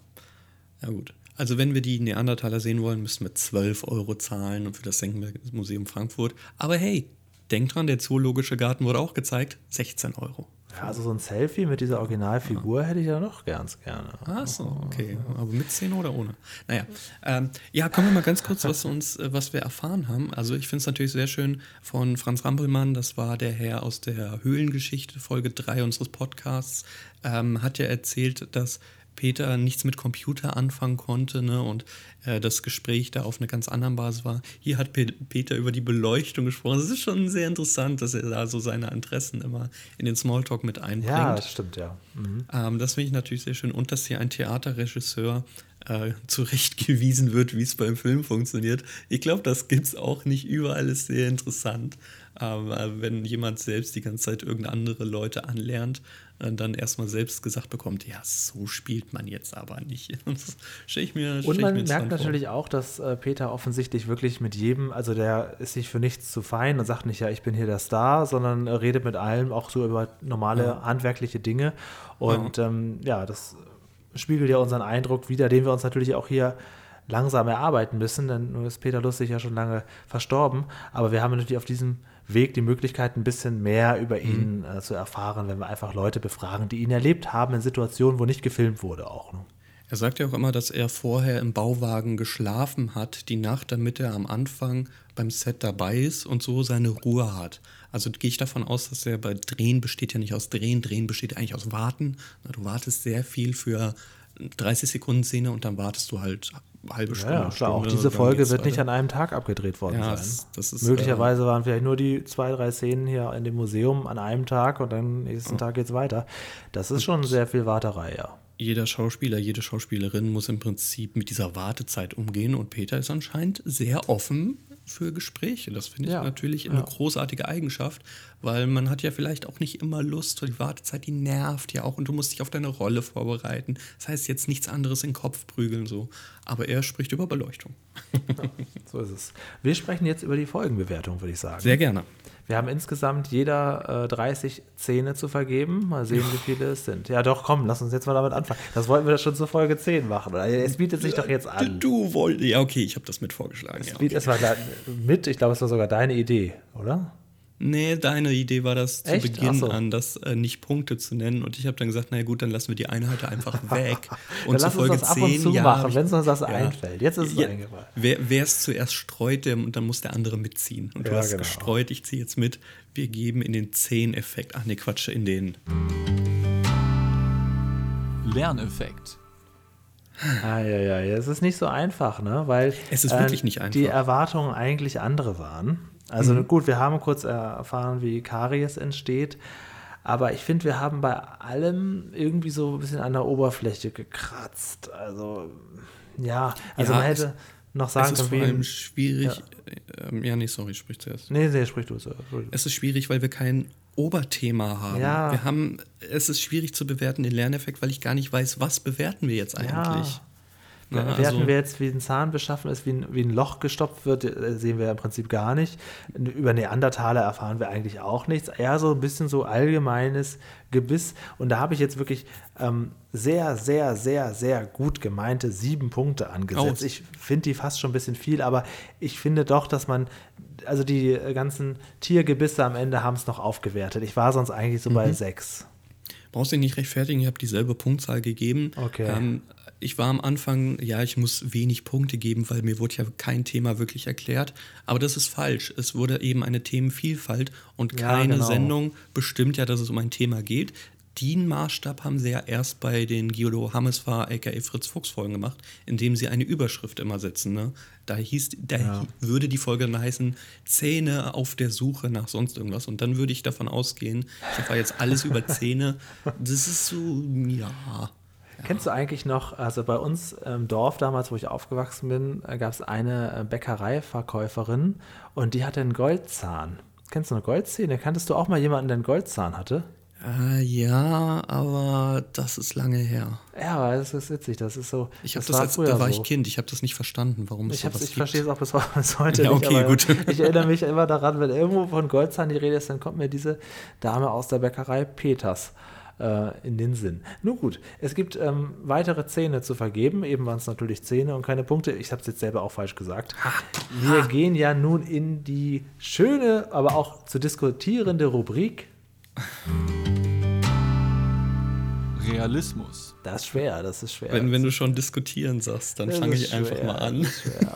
Ja, gut. Also, wenn wir die Neandertaler sehen wollen, müssen wir 12 Euro zahlen und für das Senckenberg-Museum Frankfurt. Aber hey, denkt dran, der Zoologische Garten wurde auch gezeigt. 16 Euro. Ja, also so ein Selfie mit dieser Originalfigur hätte ich ja noch ganz gerne. Ach so, okay. Aber mit Szene oder ohne? Naja. Ähm, ja, kommen wir mal ganz kurz, was uns, äh, was wir erfahren haben. Also ich finde es natürlich sehr schön von Franz Rampelmann, das war der Herr aus der Höhlengeschichte, Folge 3 unseres Podcasts, ähm, hat ja erzählt, dass Peter nichts mit Computer anfangen konnte ne, und äh, das Gespräch da auf einer ganz anderen Basis war. Hier hat Pe Peter über die Beleuchtung gesprochen. Es ist schon sehr interessant, dass er da so seine Interessen immer in den Smalltalk mit einbringt. Ja, das stimmt, ja. Mhm. Ähm, das finde ich natürlich sehr schön. Und dass hier ein Theaterregisseur äh, zurechtgewiesen wird, wie es beim Film funktioniert. Ich glaube, das gibt es auch nicht überall, ist sehr interessant. Aber wenn jemand selbst die ganze Zeit irgendeine andere Leute anlernt, äh, dann erstmal selbst gesagt bekommt, ja, so spielt man jetzt aber nicht. Das ich mir, Und man merkt natürlich auch, dass äh, Peter offensichtlich wirklich mit jedem, also der ist sich für nichts zu fein und sagt nicht, ja, ich bin hier der Star, sondern redet mit allem auch so über normale ja. handwerkliche Dinge. Und ja. Ähm, ja, das spiegelt ja unseren Eindruck wieder, den wir uns natürlich auch hier langsam erarbeiten müssen, denn nun ist Peter Lustig ja schon lange verstorben, aber wir haben natürlich auf diesem Weg die Möglichkeit, ein bisschen mehr über ihn mhm. äh, zu erfahren, wenn wir einfach Leute befragen, die ihn erlebt haben in Situationen, wo nicht gefilmt wurde auch. Ne? Er sagt ja auch immer, dass er vorher im Bauwagen geschlafen hat, die Nacht, damit er am Anfang beim Set dabei ist und so seine Ruhe hat. Also gehe ich davon aus, dass er bei Drehen besteht ja nicht aus Drehen, Drehen besteht eigentlich aus Warten. Du wartest sehr viel für 30 Sekunden Szene und dann wartest du halt halbe Stunde. Ja, klar, auch diese Folge wird nicht an einem Tag abgedreht worden ja, sein. Das, ist, Möglicherweise äh, waren vielleicht nur die zwei, drei Szenen hier in dem Museum an einem Tag und dann nächsten ja. Tag geht es weiter. Das ist schon sehr viel Warterei, ja. Jeder Schauspieler, jede Schauspielerin muss im Prinzip mit dieser Wartezeit umgehen und Peter ist anscheinend sehr offen für Gespräche. Das finde ich ja, natürlich eine ja. großartige Eigenschaft, weil man hat ja vielleicht auch nicht immer Lust, die Wartezeit, die nervt ja auch und du musst dich auf deine Rolle vorbereiten. Das heißt jetzt nichts anderes in den Kopf prügeln so. Aber er spricht über Beleuchtung. Ja, so ist es. Wir sprechen jetzt über die Folgenbewertung, würde ich sagen. Sehr gerne. Wir haben insgesamt jeder äh, 30 Zähne zu vergeben. Mal sehen, wie viele es sind. Ja, doch, komm, lass uns jetzt mal damit anfangen. Das wollten wir schon zur Folge 10 machen. Oder? Es bietet sich doch jetzt an. Du wolltest. Ja, okay, ich habe das mit vorgeschlagen. Es, ja, okay. es war mit, ich glaube, es war sogar deine Idee, oder? Nee, deine Idee war das zu Echt? Beginn so. an, das äh, nicht Punkte zu nennen. Und ich habe dann gesagt, naja gut, dann lassen wir die Einheiten einfach weg. und zu Folge uns das 10, ab und zu ja, machen, wenn es uns das ja, einfällt. Jetzt ist es ja, eingefallen. Wer es zuerst streut, der, dann muss der andere mitziehen. Und du ja, hast genau. gestreut, ich ziehe jetzt mit. Wir geben in den 10-Effekt, ach nee, Quatsch, in den Lerneffekt. Ah, ja, ja, es ist nicht so einfach, ne? Weil es ist wirklich äh, nicht einfach. die Erwartungen eigentlich andere waren. Also mhm. gut, wir haben kurz erfahren, wie Karies entsteht. Aber ich finde, wir haben bei allem irgendwie so ein bisschen an der Oberfläche gekratzt. Also, ja, also ja, man hätte noch sagen können. Es ist vor allem schwierig. Ja. Ähm, ja, nee, sorry, sprich zuerst. Nee, nee, sprich du. Es ist schwierig, weil wir kein Oberthema haben. Ja. Wir haben, es ist schwierig zu bewerten, den Lerneffekt, weil ich gar nicht weiß, was bewerten wir jetzt eigentlich. Ja. Ja, Werten also, wir jetzt, wie ein Zahn beschaffen ist, wie ein, wie ein Loch gestopft wird, äh, sehen wir im Prinzip gar nicht. Über Neandertaler erfahren wir eigentlich auch nichts. Eher so ein bisschen so allgemeines Gebiss. Und da habe ich jetzt wirklich ähm, sehr, sehr, sehr, sehr gut gemeinte sieben Punkte angesetzt. Oh. Ich finde die fast schon ein bisschen viel, aber ich finde doch, dass man also die ganzen Tiergebisse am Ende haben es noch aufgewertet. Ich war sonst eigentlich so mhm. bei sechs. Brauchst du dich nicht rechtfertigen, ich habe dieselbe Punktzahl gegeben. Okay. Ähm, ich war am Anfang, ja, ich muss wenig Punkte geben, weil mir wurde ja kein Thema wirklich erklärt. Aber das ist falsch. Es wurde eben eine Themenvielfalt und keine ja, genau. Sendung bestimmt ja, dass es um ein Thema geht. Den Maßstab haben sie ja erst bei den Guido Hammesfahr, aka Fritz Fuchs Folgen gemacht, indem sie eine Überschrift immer setzen. Ne? Da, hieß, da ja. würde die Folge dann heißen Zähne auf der Suche nach sonst irgendwas. Und dann würde ich davon ausgehen, ich war jetzt alles über Zähne. Das ist so, ja. Kennst du eigentlich noch, also bei uns im Dorf damals, wo ich aufgewachsen bin, äh, gab es eine äh, Bäckereiverkäuferin und die hatte einen Goldzahn. Kennst du eine Goldzähne? Kanntest du auch mal jemanden, der einen Goldzahn hatte? Äh, ja, aber das ist lange her. Ja, aber das ist witzig. Das ist so. Ich habe das, das als, da war ich Kind. Ich habe das nicht verstanden, warum es ich sowas Ich verstehe es auch bis, bis heute ja, okay, nicht. Gut. Ich erinnere mich immer daran, wenn irgendwo von Goldzahn die Rede ist, dann kommt mir diese Dame aus der Bäckerei Peters äh, in den Sinn. Nun gut, es gibt ähm, weitere Zähne zu vergeben. Eben waren es natürlich Zähne und keine Punkte. Ich habe es jetzt selber auch falsch gesagt. Wir gehen ja nun in die schöne, aber auch zu diskutierende Rubrik. Realismus. Das ist schwer, das ist schwer. Wenn, wenn du schon diskutieren sagst, dann fange ich einfach schwer, mal an.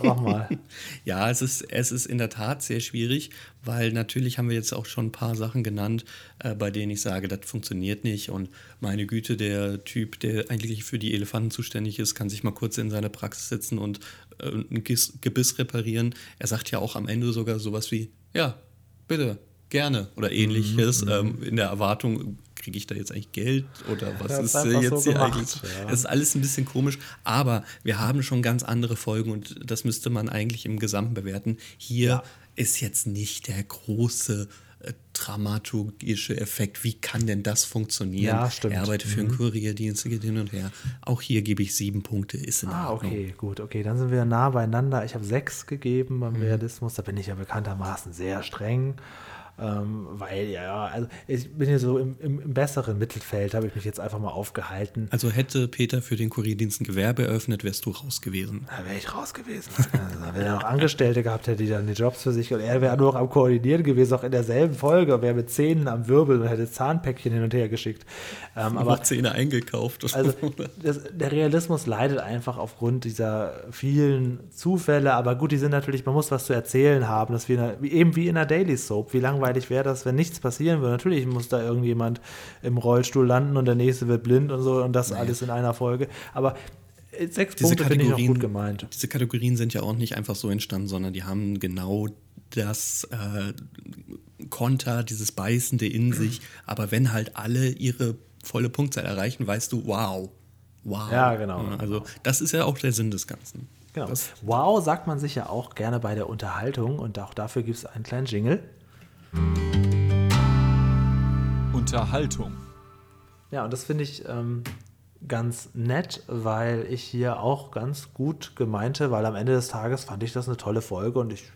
Mach mal. ja, es ist, es ist in der Tat sehr schwierig, weil natürlich haben wir jetzt auch schon ein paar Sachen genannt, äh, bei denen ich sage, das funktioniert nicht. Und meine Güte, der Typ, der eigentlich für die Elefanten zuständig ist, kann sich mal kurz in seine Praxis setzen und äh, ein Gebiss reparieren. Er sagt ja auch am Ende sogar sowas wie, ja, bitte, gerne oder ähnliches, mhm, ähm, in der Erwartung, kriege ich da jetzt eigentlich Geld oder was ist jetzt so hier gemacht, eigentlich? Ja. Das ist alles ein bisschen komisch, aber wir haben schon ganz andere Folgen und das müsste man eigentlich im Gesamten bewerten. Hier ja. ist jetzt nicht der große äh, dramaturgische Effekt. Wie kann denn das funktionieren? Ja, stimmt. Er arbeitet für einen mhm. Kurierdienst, geht hin und her. Auch hier gebe ich sieben Punkte, ist in Ah, okay, gut, okay. Dann sind wir nah beieinander. Ich habe sechs gegeben beim mhm. Realismus. Da bin ich ja bekanntermaßen sehr streng. Ähm, weil ja, also ich bin hier so im, im, im besseren Mittelfeld, habe ich mich jetzt einfach mal aufgehalten. Also hätte Peter für den Kurierdienst ein Gewerbe eröffnet, wärst du raus gewesen. Da wäre ich raus gewesen. also, wenn er noch Angestellte gehabt hätte, die dann die Jobs für sich und er wäre nur noch am Koordinieren gewesen, auch in derselben Folge, wäre mit Zähnen am Wirbel und hätte Zahnpäckchen hin und her geschickt. Ähm, aber Zähne eingekauft. Also das, der Realismus leidet einfach aufgrund dieser vielen Zufälle, aber gut, die sind natürlich, man muss was zu erzählen haben, das wie, eben wie in einer Daily Soap, wie langweilig langweilig wäre das, wenn nichts passieren würde. Natürlich muss da irgendjemand im Rollstuhl landen und der nächste wird blind und so und das naja. alles in einer Folge. Aber äh, sechs diese Punkte finde ich noch gut gemeint. Diese Kategorien sind ja auch nicht einfach so entstanden, sondern die haben genau das äh, Konter, dieses Beißende in sich. Aber wenn halt alle ihre volle Punktzahl erreichen, weißt du, wow. Wow. Ja, genau. Also, das ist ja auch der Sinn des Ganzen. Genau. Das wow sagt man sich ja auch gerne bei der Unterhaltung und auch dafür gibt es einen kleinen Jingle. Unterhaltung. Ja, und das finde ich ähm, ganz nett, weil ich hier auch ganz gut gemeinte, weil am Ende des Tages fand ich das eine tolle Folge und ich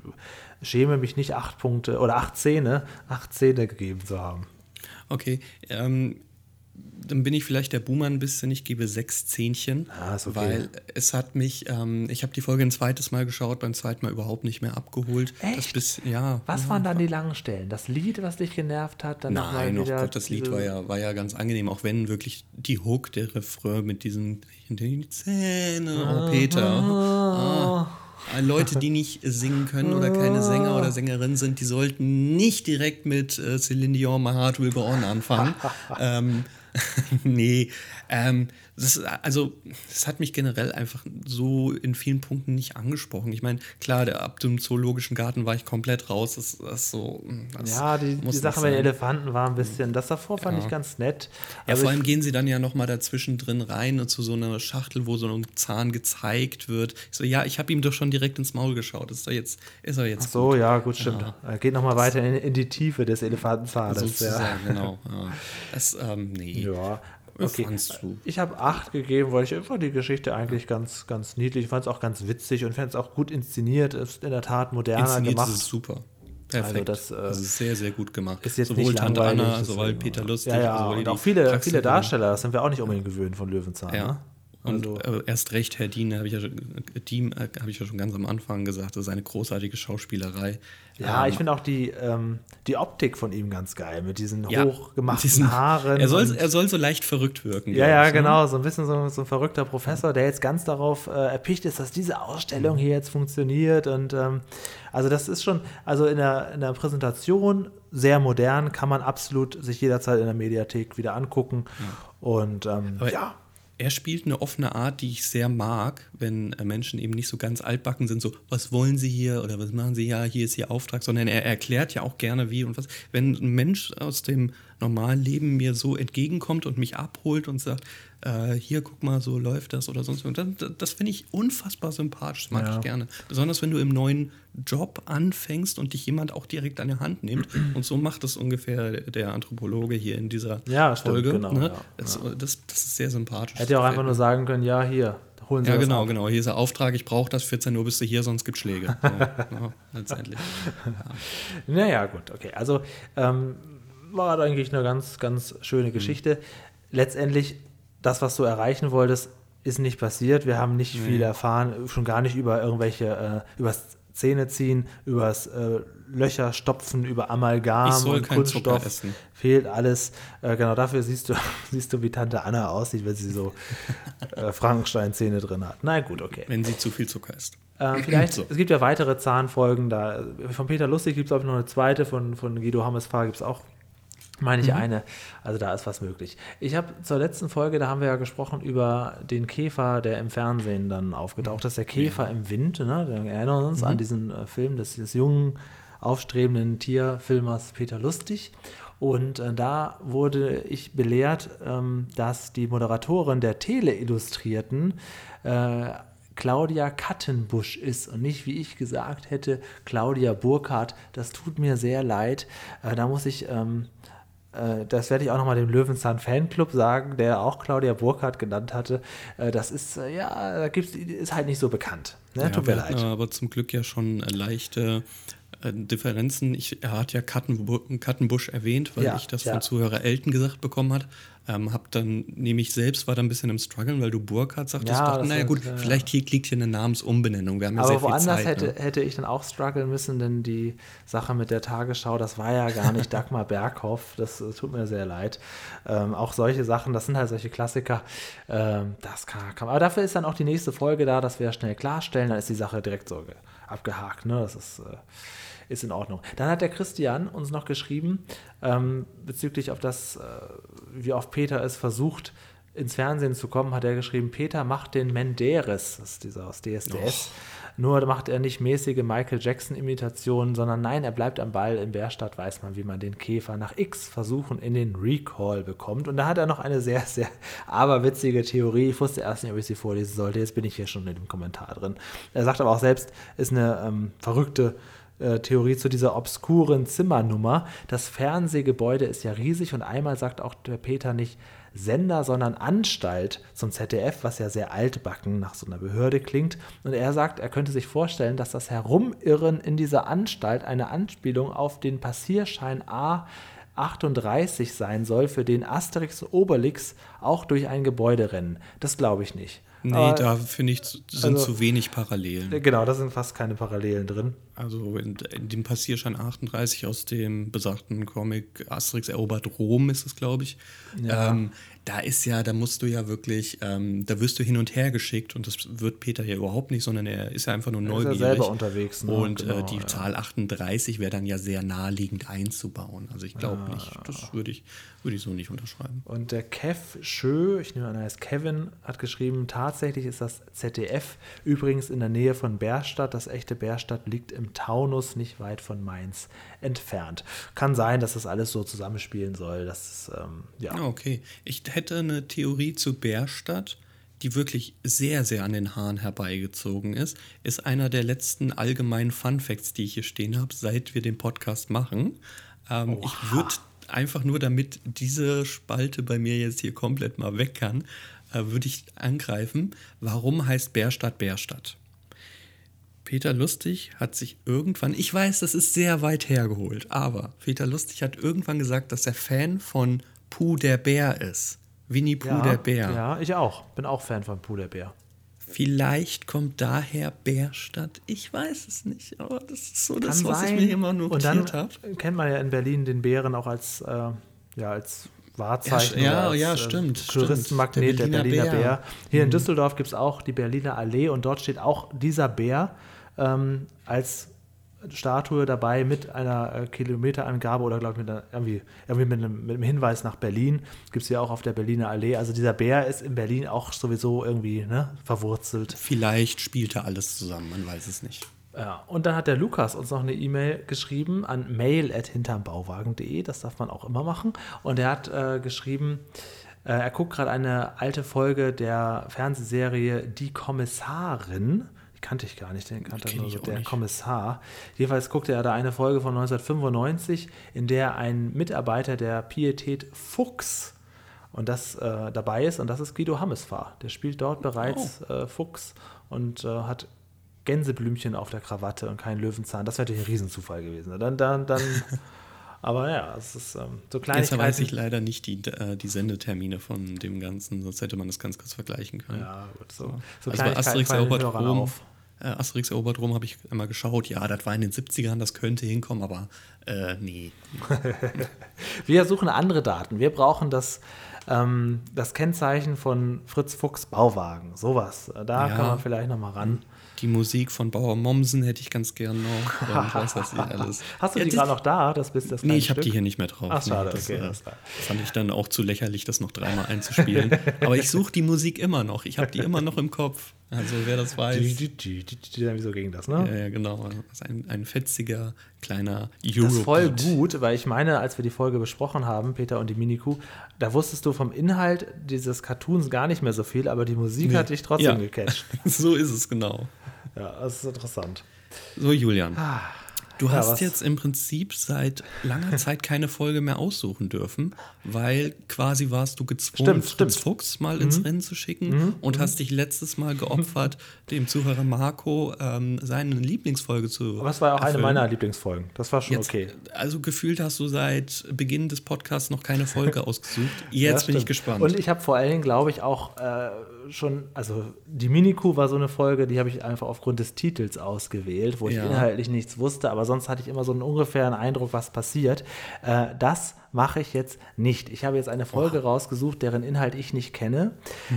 schäme mich nicht acht Punkte oder acht Zähne, acht Zähne gegeben zu haben. Okay, ähm, dann bin ich vielleicht der Boomer ein bisschen. Ich gebe sechs Zähnchen, ah, okay. weil es hat mich, ähm, ich habe die Folge ein zweites Mal geschaut, beim zweiten Mal überhaupt nicht mehr abgeholt. Echt? Bis, ja. Was waren dann die langen Stellen? Das Lied, was dich genervt hat? Dann Nein, oh Gott, das Lied war ja, war ja ganz angenehm, auch wenn wirklich die Hook, der Refrain mit diesen die Zähne, oh Peter. Ah. Ah. Leute, die nicht singen können oder keine Sänger oder Sängerin sind, die sollten nicht direkt mit äh, Celine Dion, My Heart Will Go On anfangen. ähm, nee, ähm, das, also das hat mich generell einfach so in vielen Punkten nicht angesprochen. Ich meine, klar, der, ab dem zoologischen Garten war ich komplett raus. Das, das so, das ja, die, die Sache mit den Elefanten war ein bisschen, das davor fand ja. ich ganz nett. Ja, vor allem gehen sie dann ja nochmal dazwischen drin rein und zu so einer Schachtel, wo so ein Zahn gezeigt wird. Ich so, ja, ich habe ihm doch schon direkt ins Maul geschaut. Ist er jetzt, ist er jetzt Ach so, gut. ja, gut, stimmt. Ja. Er geht nochmal weiter in, in, die Tiefe des Elefantenzahnes. Sozusagen, ja. genau. Ja. Das, ähm, nee. Ja, Okay. Ich habe acht gegeben, weil ich einfach die Geschichte eigentlich ganz, ganz niedlich, fand es auch ganz witzig und fand es auch gut inszeniert, ist in der Tat moderner inszeniert gemacht. Ist super. Perfekt. Also das, äh, ist sehr, sehr gut gut Ist jetzt sowohl nicht Tante Anna, sowohl Peter Lustig, ja, ja, und auch viele, viele Darsteller, das sind wir auch nicht unbedingt gewöhnt von Löwenzahn. Ja. Ne? Und also, äh, erst recht, Herr Dien, habe ich, ja, Dien, äh, hab ich ja schon ganz am Anfang gesagt, das ist eine großartige Schauspielerei. Ja, ähm, ich finde auch die, ähm, die Optik von ihm ganz geil, mit diesen ja, hochgemachten diesen, Haaren. Er soll, er soll so leicht verrückt wirken. Ja, ja, ne? genau, so ein bisschen so, so, ein verrückter Professor, der jetzt ganz darauf äh, erpicht ist, dass diese Ausstellung hier jetzt funktioniert. Und ähm, also das ist schon, also in der, in der Präsentation sehr modern, kann man absolut sich jederzeit in der Mediathek wieder angucken. Ja. Und ähm, ja er spielt eine offene Art, die ich sehr mag, wenn äh, Menschen eben nicht so ganz altbacken sind, so, was wollen sie hier oder was machen sie, ja, hier ist ihr Auftrag, sondern er erklärt ja auch gerne wie und was. Wenn ein Mensch aus dem normalen Leben mir so entgegenkommt und mich abholt und sagt, äh, hier guck mal, so läuft das oder sonst was. Das, das finde ich unfassbar sympathisch, das mag ja. ich gerne. Besonders wenn du im neuen Job anfängst und dich jemand auch direkt an die Hand nimmt. Und so macht das ungefähr der Anthropologe hier in dieser ja, Folge. Stimmt, genau, ne? ja, das, das, das, ist sehr sympathisch. Hätte ja auch einfach nur sagen können, ja, hier, holen Sie Ja, das genau, genau. Hier ist der Auftrag, ich brauche das, 14 Uhr bist du hier, sonst gibt es Schläge. So, ja, letztendlich. Ja. Naja, gut, okay. Also ähm, war eigentlich eine ganz, ganz schöne mhm. Geschichte. Mhm. Letztendlich das, was du erreichen wolltest, ist nicht passiert. Wir haben nicht nee. viel erfahren, schon gar nicht über irgendwelche, äh, über das Zähne ziehen, übers äh, Löcher stopfen, über Amalgam Ich soll und Kunststoff. essen. Fehlt alles. Äh, genau dafür siehst du, siehst du, wie Tante Anna aussieht, wenn sie so äh, Frankenstein-Zähne drin hat. Na gut, okay. Wenn sie zu viel Zucker isst. Ähm, vielleicht, So. es gibt ja weitere Zahnfolgen da. Von Peter Lustig gibt es, ich, noch eine zweite, von, von Guido Hammesfahr gibt es auch, meine Mhm. ich, eine. Also da ist was möglich. Ich habe zur letzten Folge, da haben wir ja gesprochen über den Käfer, der im Fernsehen dann aufgetaucht ist. Der Käfer im Wind, ne? Wir erinnern uns Mhm. an diesen äh, Film des, des jungen, aufstrebenden Tierfilmers Peter Lustig. Und äh, da wurde ich belehrt, ähm, dass die Moderatorin der Tele-Illustrierten äh, Claudia Kattenbusch ist und nicht, wie ich gesagt hätte, Claudia Burkhardt. Das tut mir sehr leid. Äh, da muss ich, ähm, äh, das werde ich auch nochmal dem Löwenzahn Fanclub sagen, der auch Claudia Burkhardt genannt hatte. Äh, das ist, äh, ja, da gibt's, ist halt nicht so bekannt. Ne? Ja, tut mir leid. aber zum Glück ja schon äh, leichte äh, Differenzen. Ich, er hat ja Kattenbu Kattenbusch erwähnt, weil Ja, ich das ja. von Zuhörer Elton gesagt bekommen hat. Ähm, hab dann, nämlich selbst war da ein bisschen im Struggeln, weil du Burkhardt sagtest. Ja, dachte, das naja gut, ja, ja. vielleicht hier, liegt hier eine Namensumbenennung. Wir haben ja sehr Aber viel woanders Zeit. hätte, ne? hätte ich dann auch strugglen müssen, denn die Sache mit der Tagesschau, das war ja gar nicht Dagmar Berghoff. Das äh, tut mir sehr leid. Ähm, auch solche Sachen, das sind halt solche Klassiker. Ähm, das kann, kann, aber dafür ist dann auch die nächste Folge da, dass wir schnell klarstellen. Dann ist die Sache direkt so ge- abgehakt. Ne? Das ist, äh, ist in Ordnung. Dann hat der Christian uns noch geschrieben, ähm, bezüglich auf das, äh, wie oft Peter es versucht, ins Fernsehen zu kommen, hat er geschrieben, Peter macht den Menderes, das ist dieser aus DSDS. Nur macht er nicht mäßige Michael Jackson-Imitationen, sondern nein, er bleibt am Ball. In Bärstadt weiß man, wie man den Käfer nach X Versuchen in den Recall bekommt. Und da hat er noch eine sehr, sehr aberwitzige Theorie. Ich wusste erst nicht, ob ich sie vorlesen sollte. Jetzt bin ich hier schon in dem Kommentar drin. Er sagt aber auch selbst, ist eine ähm, verrückte äh, Theorie zu dieser obskuren Zimmernummer. Das Fernsehgebäude ist ja riesig und einmal sagt auch der Peter nicht Sender, sondern Anstalt zum ZDF, was ja sehr altbacken nach so einer Behörde klingt. Und er sagt, er könnte sich vorstellen, dass das Herumirren in dieser Anstalt eine Anspielung auf den Passierschein A 38 sein soll, für den Asterix Obelix auch durch ein Gebäude rennen. Das glaube ich nicht. Nee, Aber- da finde ich, sind also- zu wenig Parallelen. Genau, da sind fast keine Parallelen drin. Also in, in dem Passierschein 38 aus dem besagten Comic Asterix erobert Rom ist es, glaube ich. Ja. Ähm, da ist ja, da musst du ja wirklich, ähm, da wirst du hin und her geschickt und das wird Peter ja überhaupt nicht, sondern er ist ja einfach nur ist ja neugierig. selber unterwegs, ne? Und Genau, äh, die ja. Zahl 38 wäre dann ja sehr naheliegend einzubauen. Also ich glaube nicht, das würde ich, würde ich so nicht unterschreiben. Und der Kev Schö, ich nehme an, er heißt Kevin, hat geschrieben, tatsächlich ist das ZDF übrigens in der Nähe von Bärstadt. Das echte Bärstadt liegt im Taunus, nicht weit von Mainz entfernt. Kann sein, dass das alles so zusammenspielen soll. Das ist, ähm, ja. Ja, okay. Ich hätte eine Theorie zu Bärstadt, die wirklich sehr, sehr an den Haaren herbeigezogen ist. Ist einer der letzten allgemeinen Fun Facts, die ich hier stehen habe, seit wir den Podcast machen. Ähm, ich würde einfach nur, damit diese Spalte bei mir jetzt hier komplett mal weg kann, äh, würde ich angreifen, warum heißt Bärstadt Bärstadt? Peter Lustig hat sich irgendwann, ich weiß, das ist sehr weit hergeholt, aber Peter Lustig hat irgendwann gesagt, dass er Fan von Puh der Bär ist. Winnie Puh ja, der Bär. Ja, ich auch. Bin auch Fan von Puh der Bär. Vielleicht kommt daher Bärstadt. Ich weiß es nicht, aber das ist so das, Kann was sein. ich mir immer notiert Und dann habe. kennt man ja in Berlin den Bären auch als, äh, ja, als Wahrzeichen. Ja, als, ja, äh, stimmt, stimmt. Touristenmagnet, der Der Berliner, Berliner Bär. Bär. Mhm. Hier in Düsseldorf gibt es auch die Berliner Allee und dort steht auch dieser Bär ähm, als Statue dabei mit einer äh, Kilometerangabe oder glaube ich mit einer, irgendwie, irgendwie mit, einem, mit einem Hinweis nach Berlin. Gibt es ja auch auf der Berliner Allee. Also dieser Bär ist in Berlin auch sowieso irgendwie ne, verwurzelt. Vielleicht spielte alles zusammen, man weiß es nicht. Ja, und dann hat der Lukas uns noch eine E-Mail geschrieben an mail.hintermbauwagen.de, das darf man auch immer machen. Und er hat äh, geschrieben, äh, er guckt gerade eine alte Folge der Fernsehserie Die Kommissarin. Kannte ich gar nicht, den kannte kenn nur so der nicht. Kommissar. Jedenfalls guckte er da eine Folge von 1995, in der ein Mitarbeiter der Pietät Fuchs und das äh, dabei ist und das ist Guido Hammesfahr. Der spielt dort bereits äh, Fuchs und äh, hat Gänseblümchen auf der Krawatte und keinen Löwenzahn. Das wäre natürlich ein Riesenzufall gewesen. Dann, dann, dann. aber ja, es ist ähm, so Jetzt Kleinigkeiten. weiß ich leider nicht die, äh, die Sendetermine von dem Ganzen, sonst hätte man das ganz kurz vergleichen können. Ja, gut, so, so also bei Asterix den erobert Rom, auf. Äh, Asterix erobert Rom habe ich einmal geschaut. Ja, das war in den 70ern, das könnte hinkommen, aber äh, nee. Wir suchen andere Daten. Wir brauchen das, ähm, das Kennzeichen von Fritz Fuchs Bauwagen. Sowas. Da Ja. kann man vielleicht noch mal ran. Die Musik von Bauer Mommsen hätte ich ganz gern noch. Weiß ich alles. Hast du die das- gerade noch da? Das bist das Nee, ich habe die hier nicht mehr drauf. Ach, schade, das, okay, äh, klar. fand ich dann auch zu lächerlich, das noch dreimal einzuspielen. Aber ich suche die Musik immer noch. Ich habe die immer noch im Kopf. Also wer das weiß. Wieso ging das, ne? Ja, ja, genau. Das ist ein, ein fetziger, kleiner Das ist voll gut, weil ich meine, als wir die Folge besprochen haben, Peter und die Minikuh, da wusstest du vom Inhalt dieses Cartoons gar nicht mehr so viel, aber die Musik Nee. hat dich trotzdem Ja. gecatcht. So ist es genau. Ja, das ist interessant. So, Julian. Du Ja, hast was- jetzt im Prinzip seit langer Zeit keine Folge mehr aussuchen dürfen, weil quasi warst du gezwungen, Stimmt, Fritz stimmt. Fuchs mal ins Rennen zu schicken und hast dich letztes Mal geopfert, dem Zuhörer Marco ähm, seine Lieblingsfolge zu Aber es war ja auch eine erfüllen. meiner Lieblingsfolgen. Das war schon Jetzt, okay. Also gefühlt hast du seit Beginn des Podcasts noch keine Folge ausgesucht. Ja, Jetzt bin ich gespannt. Und ich habe vor allen Dingen, glaube ich, auch äh, schon, also die Minikuh war so eine Folge, die habe ich einfach aufgrund des Titels ausgewählt, wo ich Ja. inhaltlich nichts wusste, aber sonst hatte ich immer so einen ungefähren Eindruck, was passiert. Äh, das mache ich jetzt nicht. Ich habe jetzt eine Folge rausgesucht, deren Inhalt ich nicht kenne,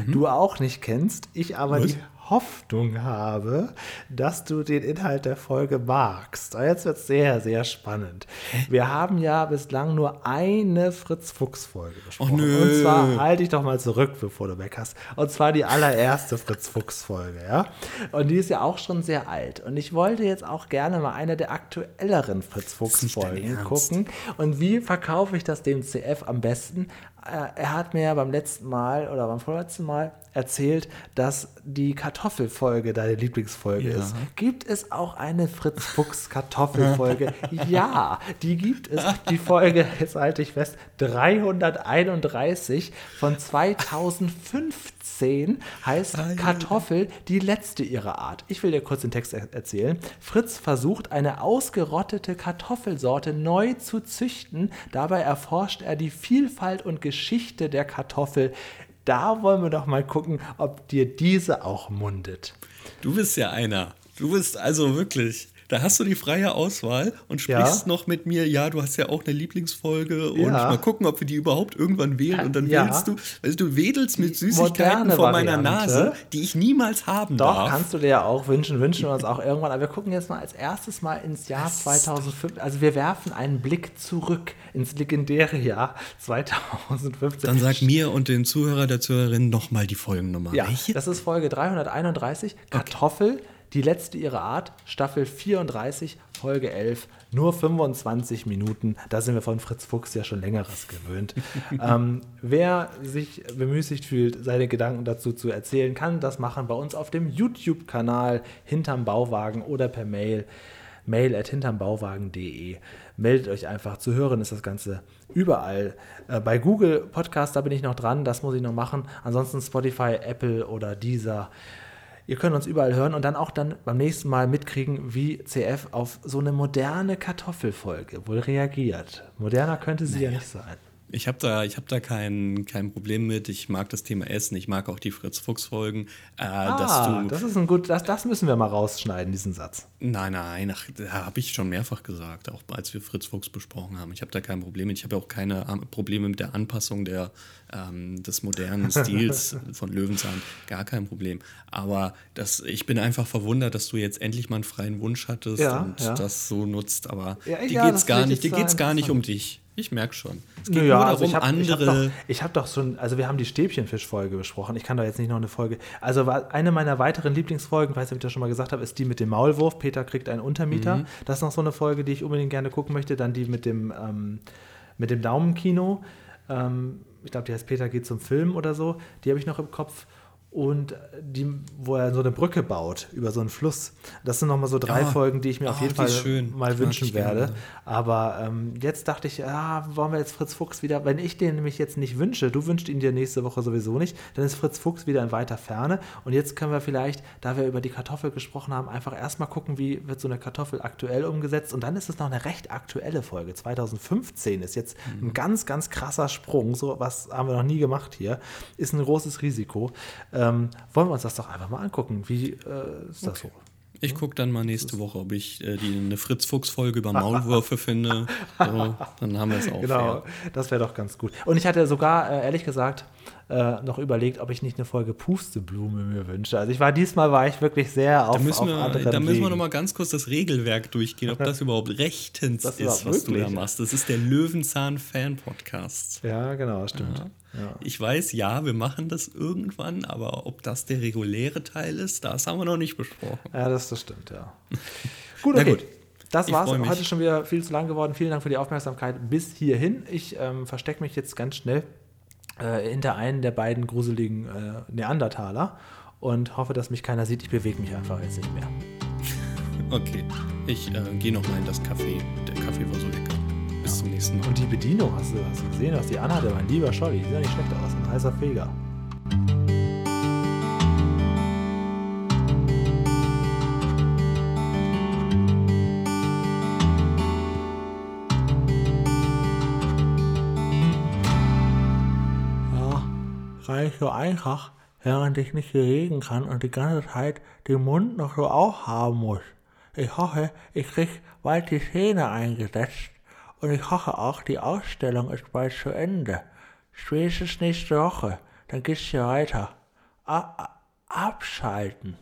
du auch nicht kennst, ich aber Mhm. Was? die Hoffnung habe, dass du den Inhalt der Folge magst. Und Jetzt wird es sehr, sehr spannend. Wir haben ja bislang nur eine Fritz-Fuchs-Folge besprochen. nö. Und zwar halte ich doch mal zurück, bevor du meckerst. Und zwar die allererste Fritz-Fuchs-Folge, ja. Und die ist ja auch schon sehr alt. Und ich wollte jetzt auch gerne mal eine der aktuelleren Fritz-Fuchs-Folgen gucken. Und wie verkaufe ich das dem CF am besten? Äh, Er hat mir ja beim letzten Mal oder beim vorletzten Mal erzählt, dass die Kartoffelfolge deine Lieblingsfolge Ja. ist. Gibt es auch eine Fritz Fuchs Kartoffelfolge? ja, die gibt es. Die Folge, jetzt halte ich fest, 331 von 2015 heißt Ah, ja. Kartoffel, die letzte ihrer Art. Ich will dir kurz den Text er erzählen. Fritz versucht, eine ausgerottete Kartoffelsorte neu zu züchten. Dabei erforscht er die Vielfalt und Geschichte der Kartoffel. Da wollen wir doch mal gucken, ob dir diese auch mundet. Du bist ja einer. Du bist also wirklich. Da hast du die freie Auswahl und Ja. sprichst noch mit mir, ja, du hast ja auch eine Lieblingsfolge und Ja. mal gucken, ob wir die überhaupt irgendwann wählen. Und dann Ja. wählst du, also du wedelst mit Süßigkeiten vor meiner. Nase, die ich niemals haben Doch, darf. kannst du dir ja auch wünschen, wünschen wir uns auch irgendwann. Aber wir gucken jetzt mal als erstes mal ins Jahr 2005. Also wir werfen einen Blick zurück ins legendäre Jahr 2015. Dann sag mir und den Zuhörer, der Zuhörerin nochmal die Folgennummer. Ja, Welche? das ist Folge 331. Kartoffel, die letzte ihrer Art, Staffel 34, Folge 11. Nur 25 Minuten. Da sind wir von Fritz Fuchs ja schon längeres gewöhnt. ähm, wer sich bemüßigt fühlt, seine Gedanken dazu zu erzählen, kann das machen bei uns auf dem YouTube-Kanal Hinterm Bauwagen oder per Mail mail at hintermbauwagen.de. Meldet euch einfach. Zu hören ist das Ganze überall. Äh, bei Google Podcast, da bin ich noch dran, das muss ich noch machen. Ansonsten Spotify, Apple oder Deezer. Ihr könnt uns überall hören und dann auch dann beim nächsten Mal mitkriegen, wie CF auf so eine moderne Kartoffelfolge wohl reagiert. Moderner könnte sie ja nicht sein. Ich habe da, ich hab da kein, kein Problem mit. Ich mag das Thema Essen. Ich mag auch die Fritz-Fuchs-Folgen. Äh, Ah, du, das ist ein gut, das, das müssen wir mal rausschneiden, diesen Satz. Nein, nein, ach, da habe ich schon mehrfach gesagt, auch als wir Fritz Fuchs besprochen haben. Ich habe da kein Problem mit. Ich habe auch keine ähm, Probleme mit der Anpassung der, ähm, des modernen Stils von Löwenzahn. Gar kein Problem. Aber das, ich bin einfach verwundert, dass du jetzt endlich mal einen freien Wunsch hattest Ja, und ja. das so nutzt. Aber Ja, dir geht's das gar nicht, dir geht's gar nicht um dich. Ich merke schon. Es geht Naja, nur also darum, ich habe hab andere. doch, ich hab doch schon, also wir haben die Stäbchenfisch-Folge besprochen. Ich kann da jetzt nicht noch eine Folge. Also eine meiner weiteren Lieblingsfolgen, weiß nicht, ob ich das schon mal gesagt habe, ist die mit dem Maulwurf. Peter kriegt einen Untermieter. Mhm. Das ist noch so eine Folge, die ich unbedingt gerne gucken möchte. Dann die mit dem, ähm, mit dem Daumenkino. Ähm, ich glaube, die heißt Peter geht zum Film oder so. Die habe ich noch im Kopf. Und die, wo er so eine Brücke baut über so einen Fluss. Das sind nochmal so drei Ah. Folgen, die ich mir auf Ah, jeden Fall schön. mal mag wünschen ich gerne. werde. Aber ähm, jetzt dachte ich, ah, wollen wir jetzt Fritz Fuchs wieder, wenn ich den nämlich jetzt nicht wünsche, du wünschst ihn dir nächste Woche sowieso nicht, dann ist Fritz Fuchs wieder in weiter Ferne. Und jetzt können wir vielleicht, da wir über die Kartoffel gesprochen haben, einfach erstmal gucken, wie wird so eine Kartoffel aktuell umgesetzt. Und dann ist es noch eine recht aktuelle Folge. 2015 ist jetzt Mhm. ein ganz, ganz krasser Sprung. So was haben wir noch nie gemacht hier. Ist ein großes Risiko. Ähm, wollen wir uns das doch einfach mal angucken. Wie äh, ist das so? Ich gucke dann mal nächste Woche, ob ich äh, die, eine Fritz-Fuchs-Folge über Maulwürfe finde. So, dann haben wir es auch. Genau, fair. das wäre doch ganz gut. Und ich hatte sogar, äh, ehrlich gesagt, äh, noch überlegt, ob ich nicht eine Folge Pusteblume mir wünsche. Also ich war diesmal war ich wirklich sehr auf, Da müssen wir, da müssen wir noch mal ganz kurz das Regelwerk durchgehen, ob das überhaupt rechtens Das ist, was du da machst. Das ist der Löwenzahn-Fan-Podcast. Ja, genau, stimmt. Ja. Ja. Ich weiß, ja, wir machen das irgendwann, aber ob das der reguläre Teil ist, das haben wir noch nicht besprochen. Ja, das, das stimmt, ja. gut, okay. gut. Das Ich war's. mich. Heute schon wieder viel zu lang geworden. Vielen Dank für die Aufmerksamkeit bis hierhin. Ich ähm, verstecke mich jetzt ganz schnell äh, hinter einen der beiden gruseligen äh, Neandertaler und hoffe, dass mich keiner sieht. Ich bewege mich einfach jetzt nicht mehr. Okay, ich äh, gehe noch mal in das Café. Der Kaffee war so lecker. Bis zum nächsten Mal. Und die Bedienung, hast du, hast du gesehen, was die anhatte? Mein lieber Scholli, sieht ja nicht schlecht aus. Ein heißer Feger. Ja, reicht so einfach, während ich nicht reden kann und die ganze Zeit den Mund noch so aufhaben muss. Ich hoffe, ich krieg bald die Szene eingesetzt und ich hoffe auch, die Ausstellung ist bald zu Ende. Spätestens nächste Woche, dann geht's hier weiter. A abschalten.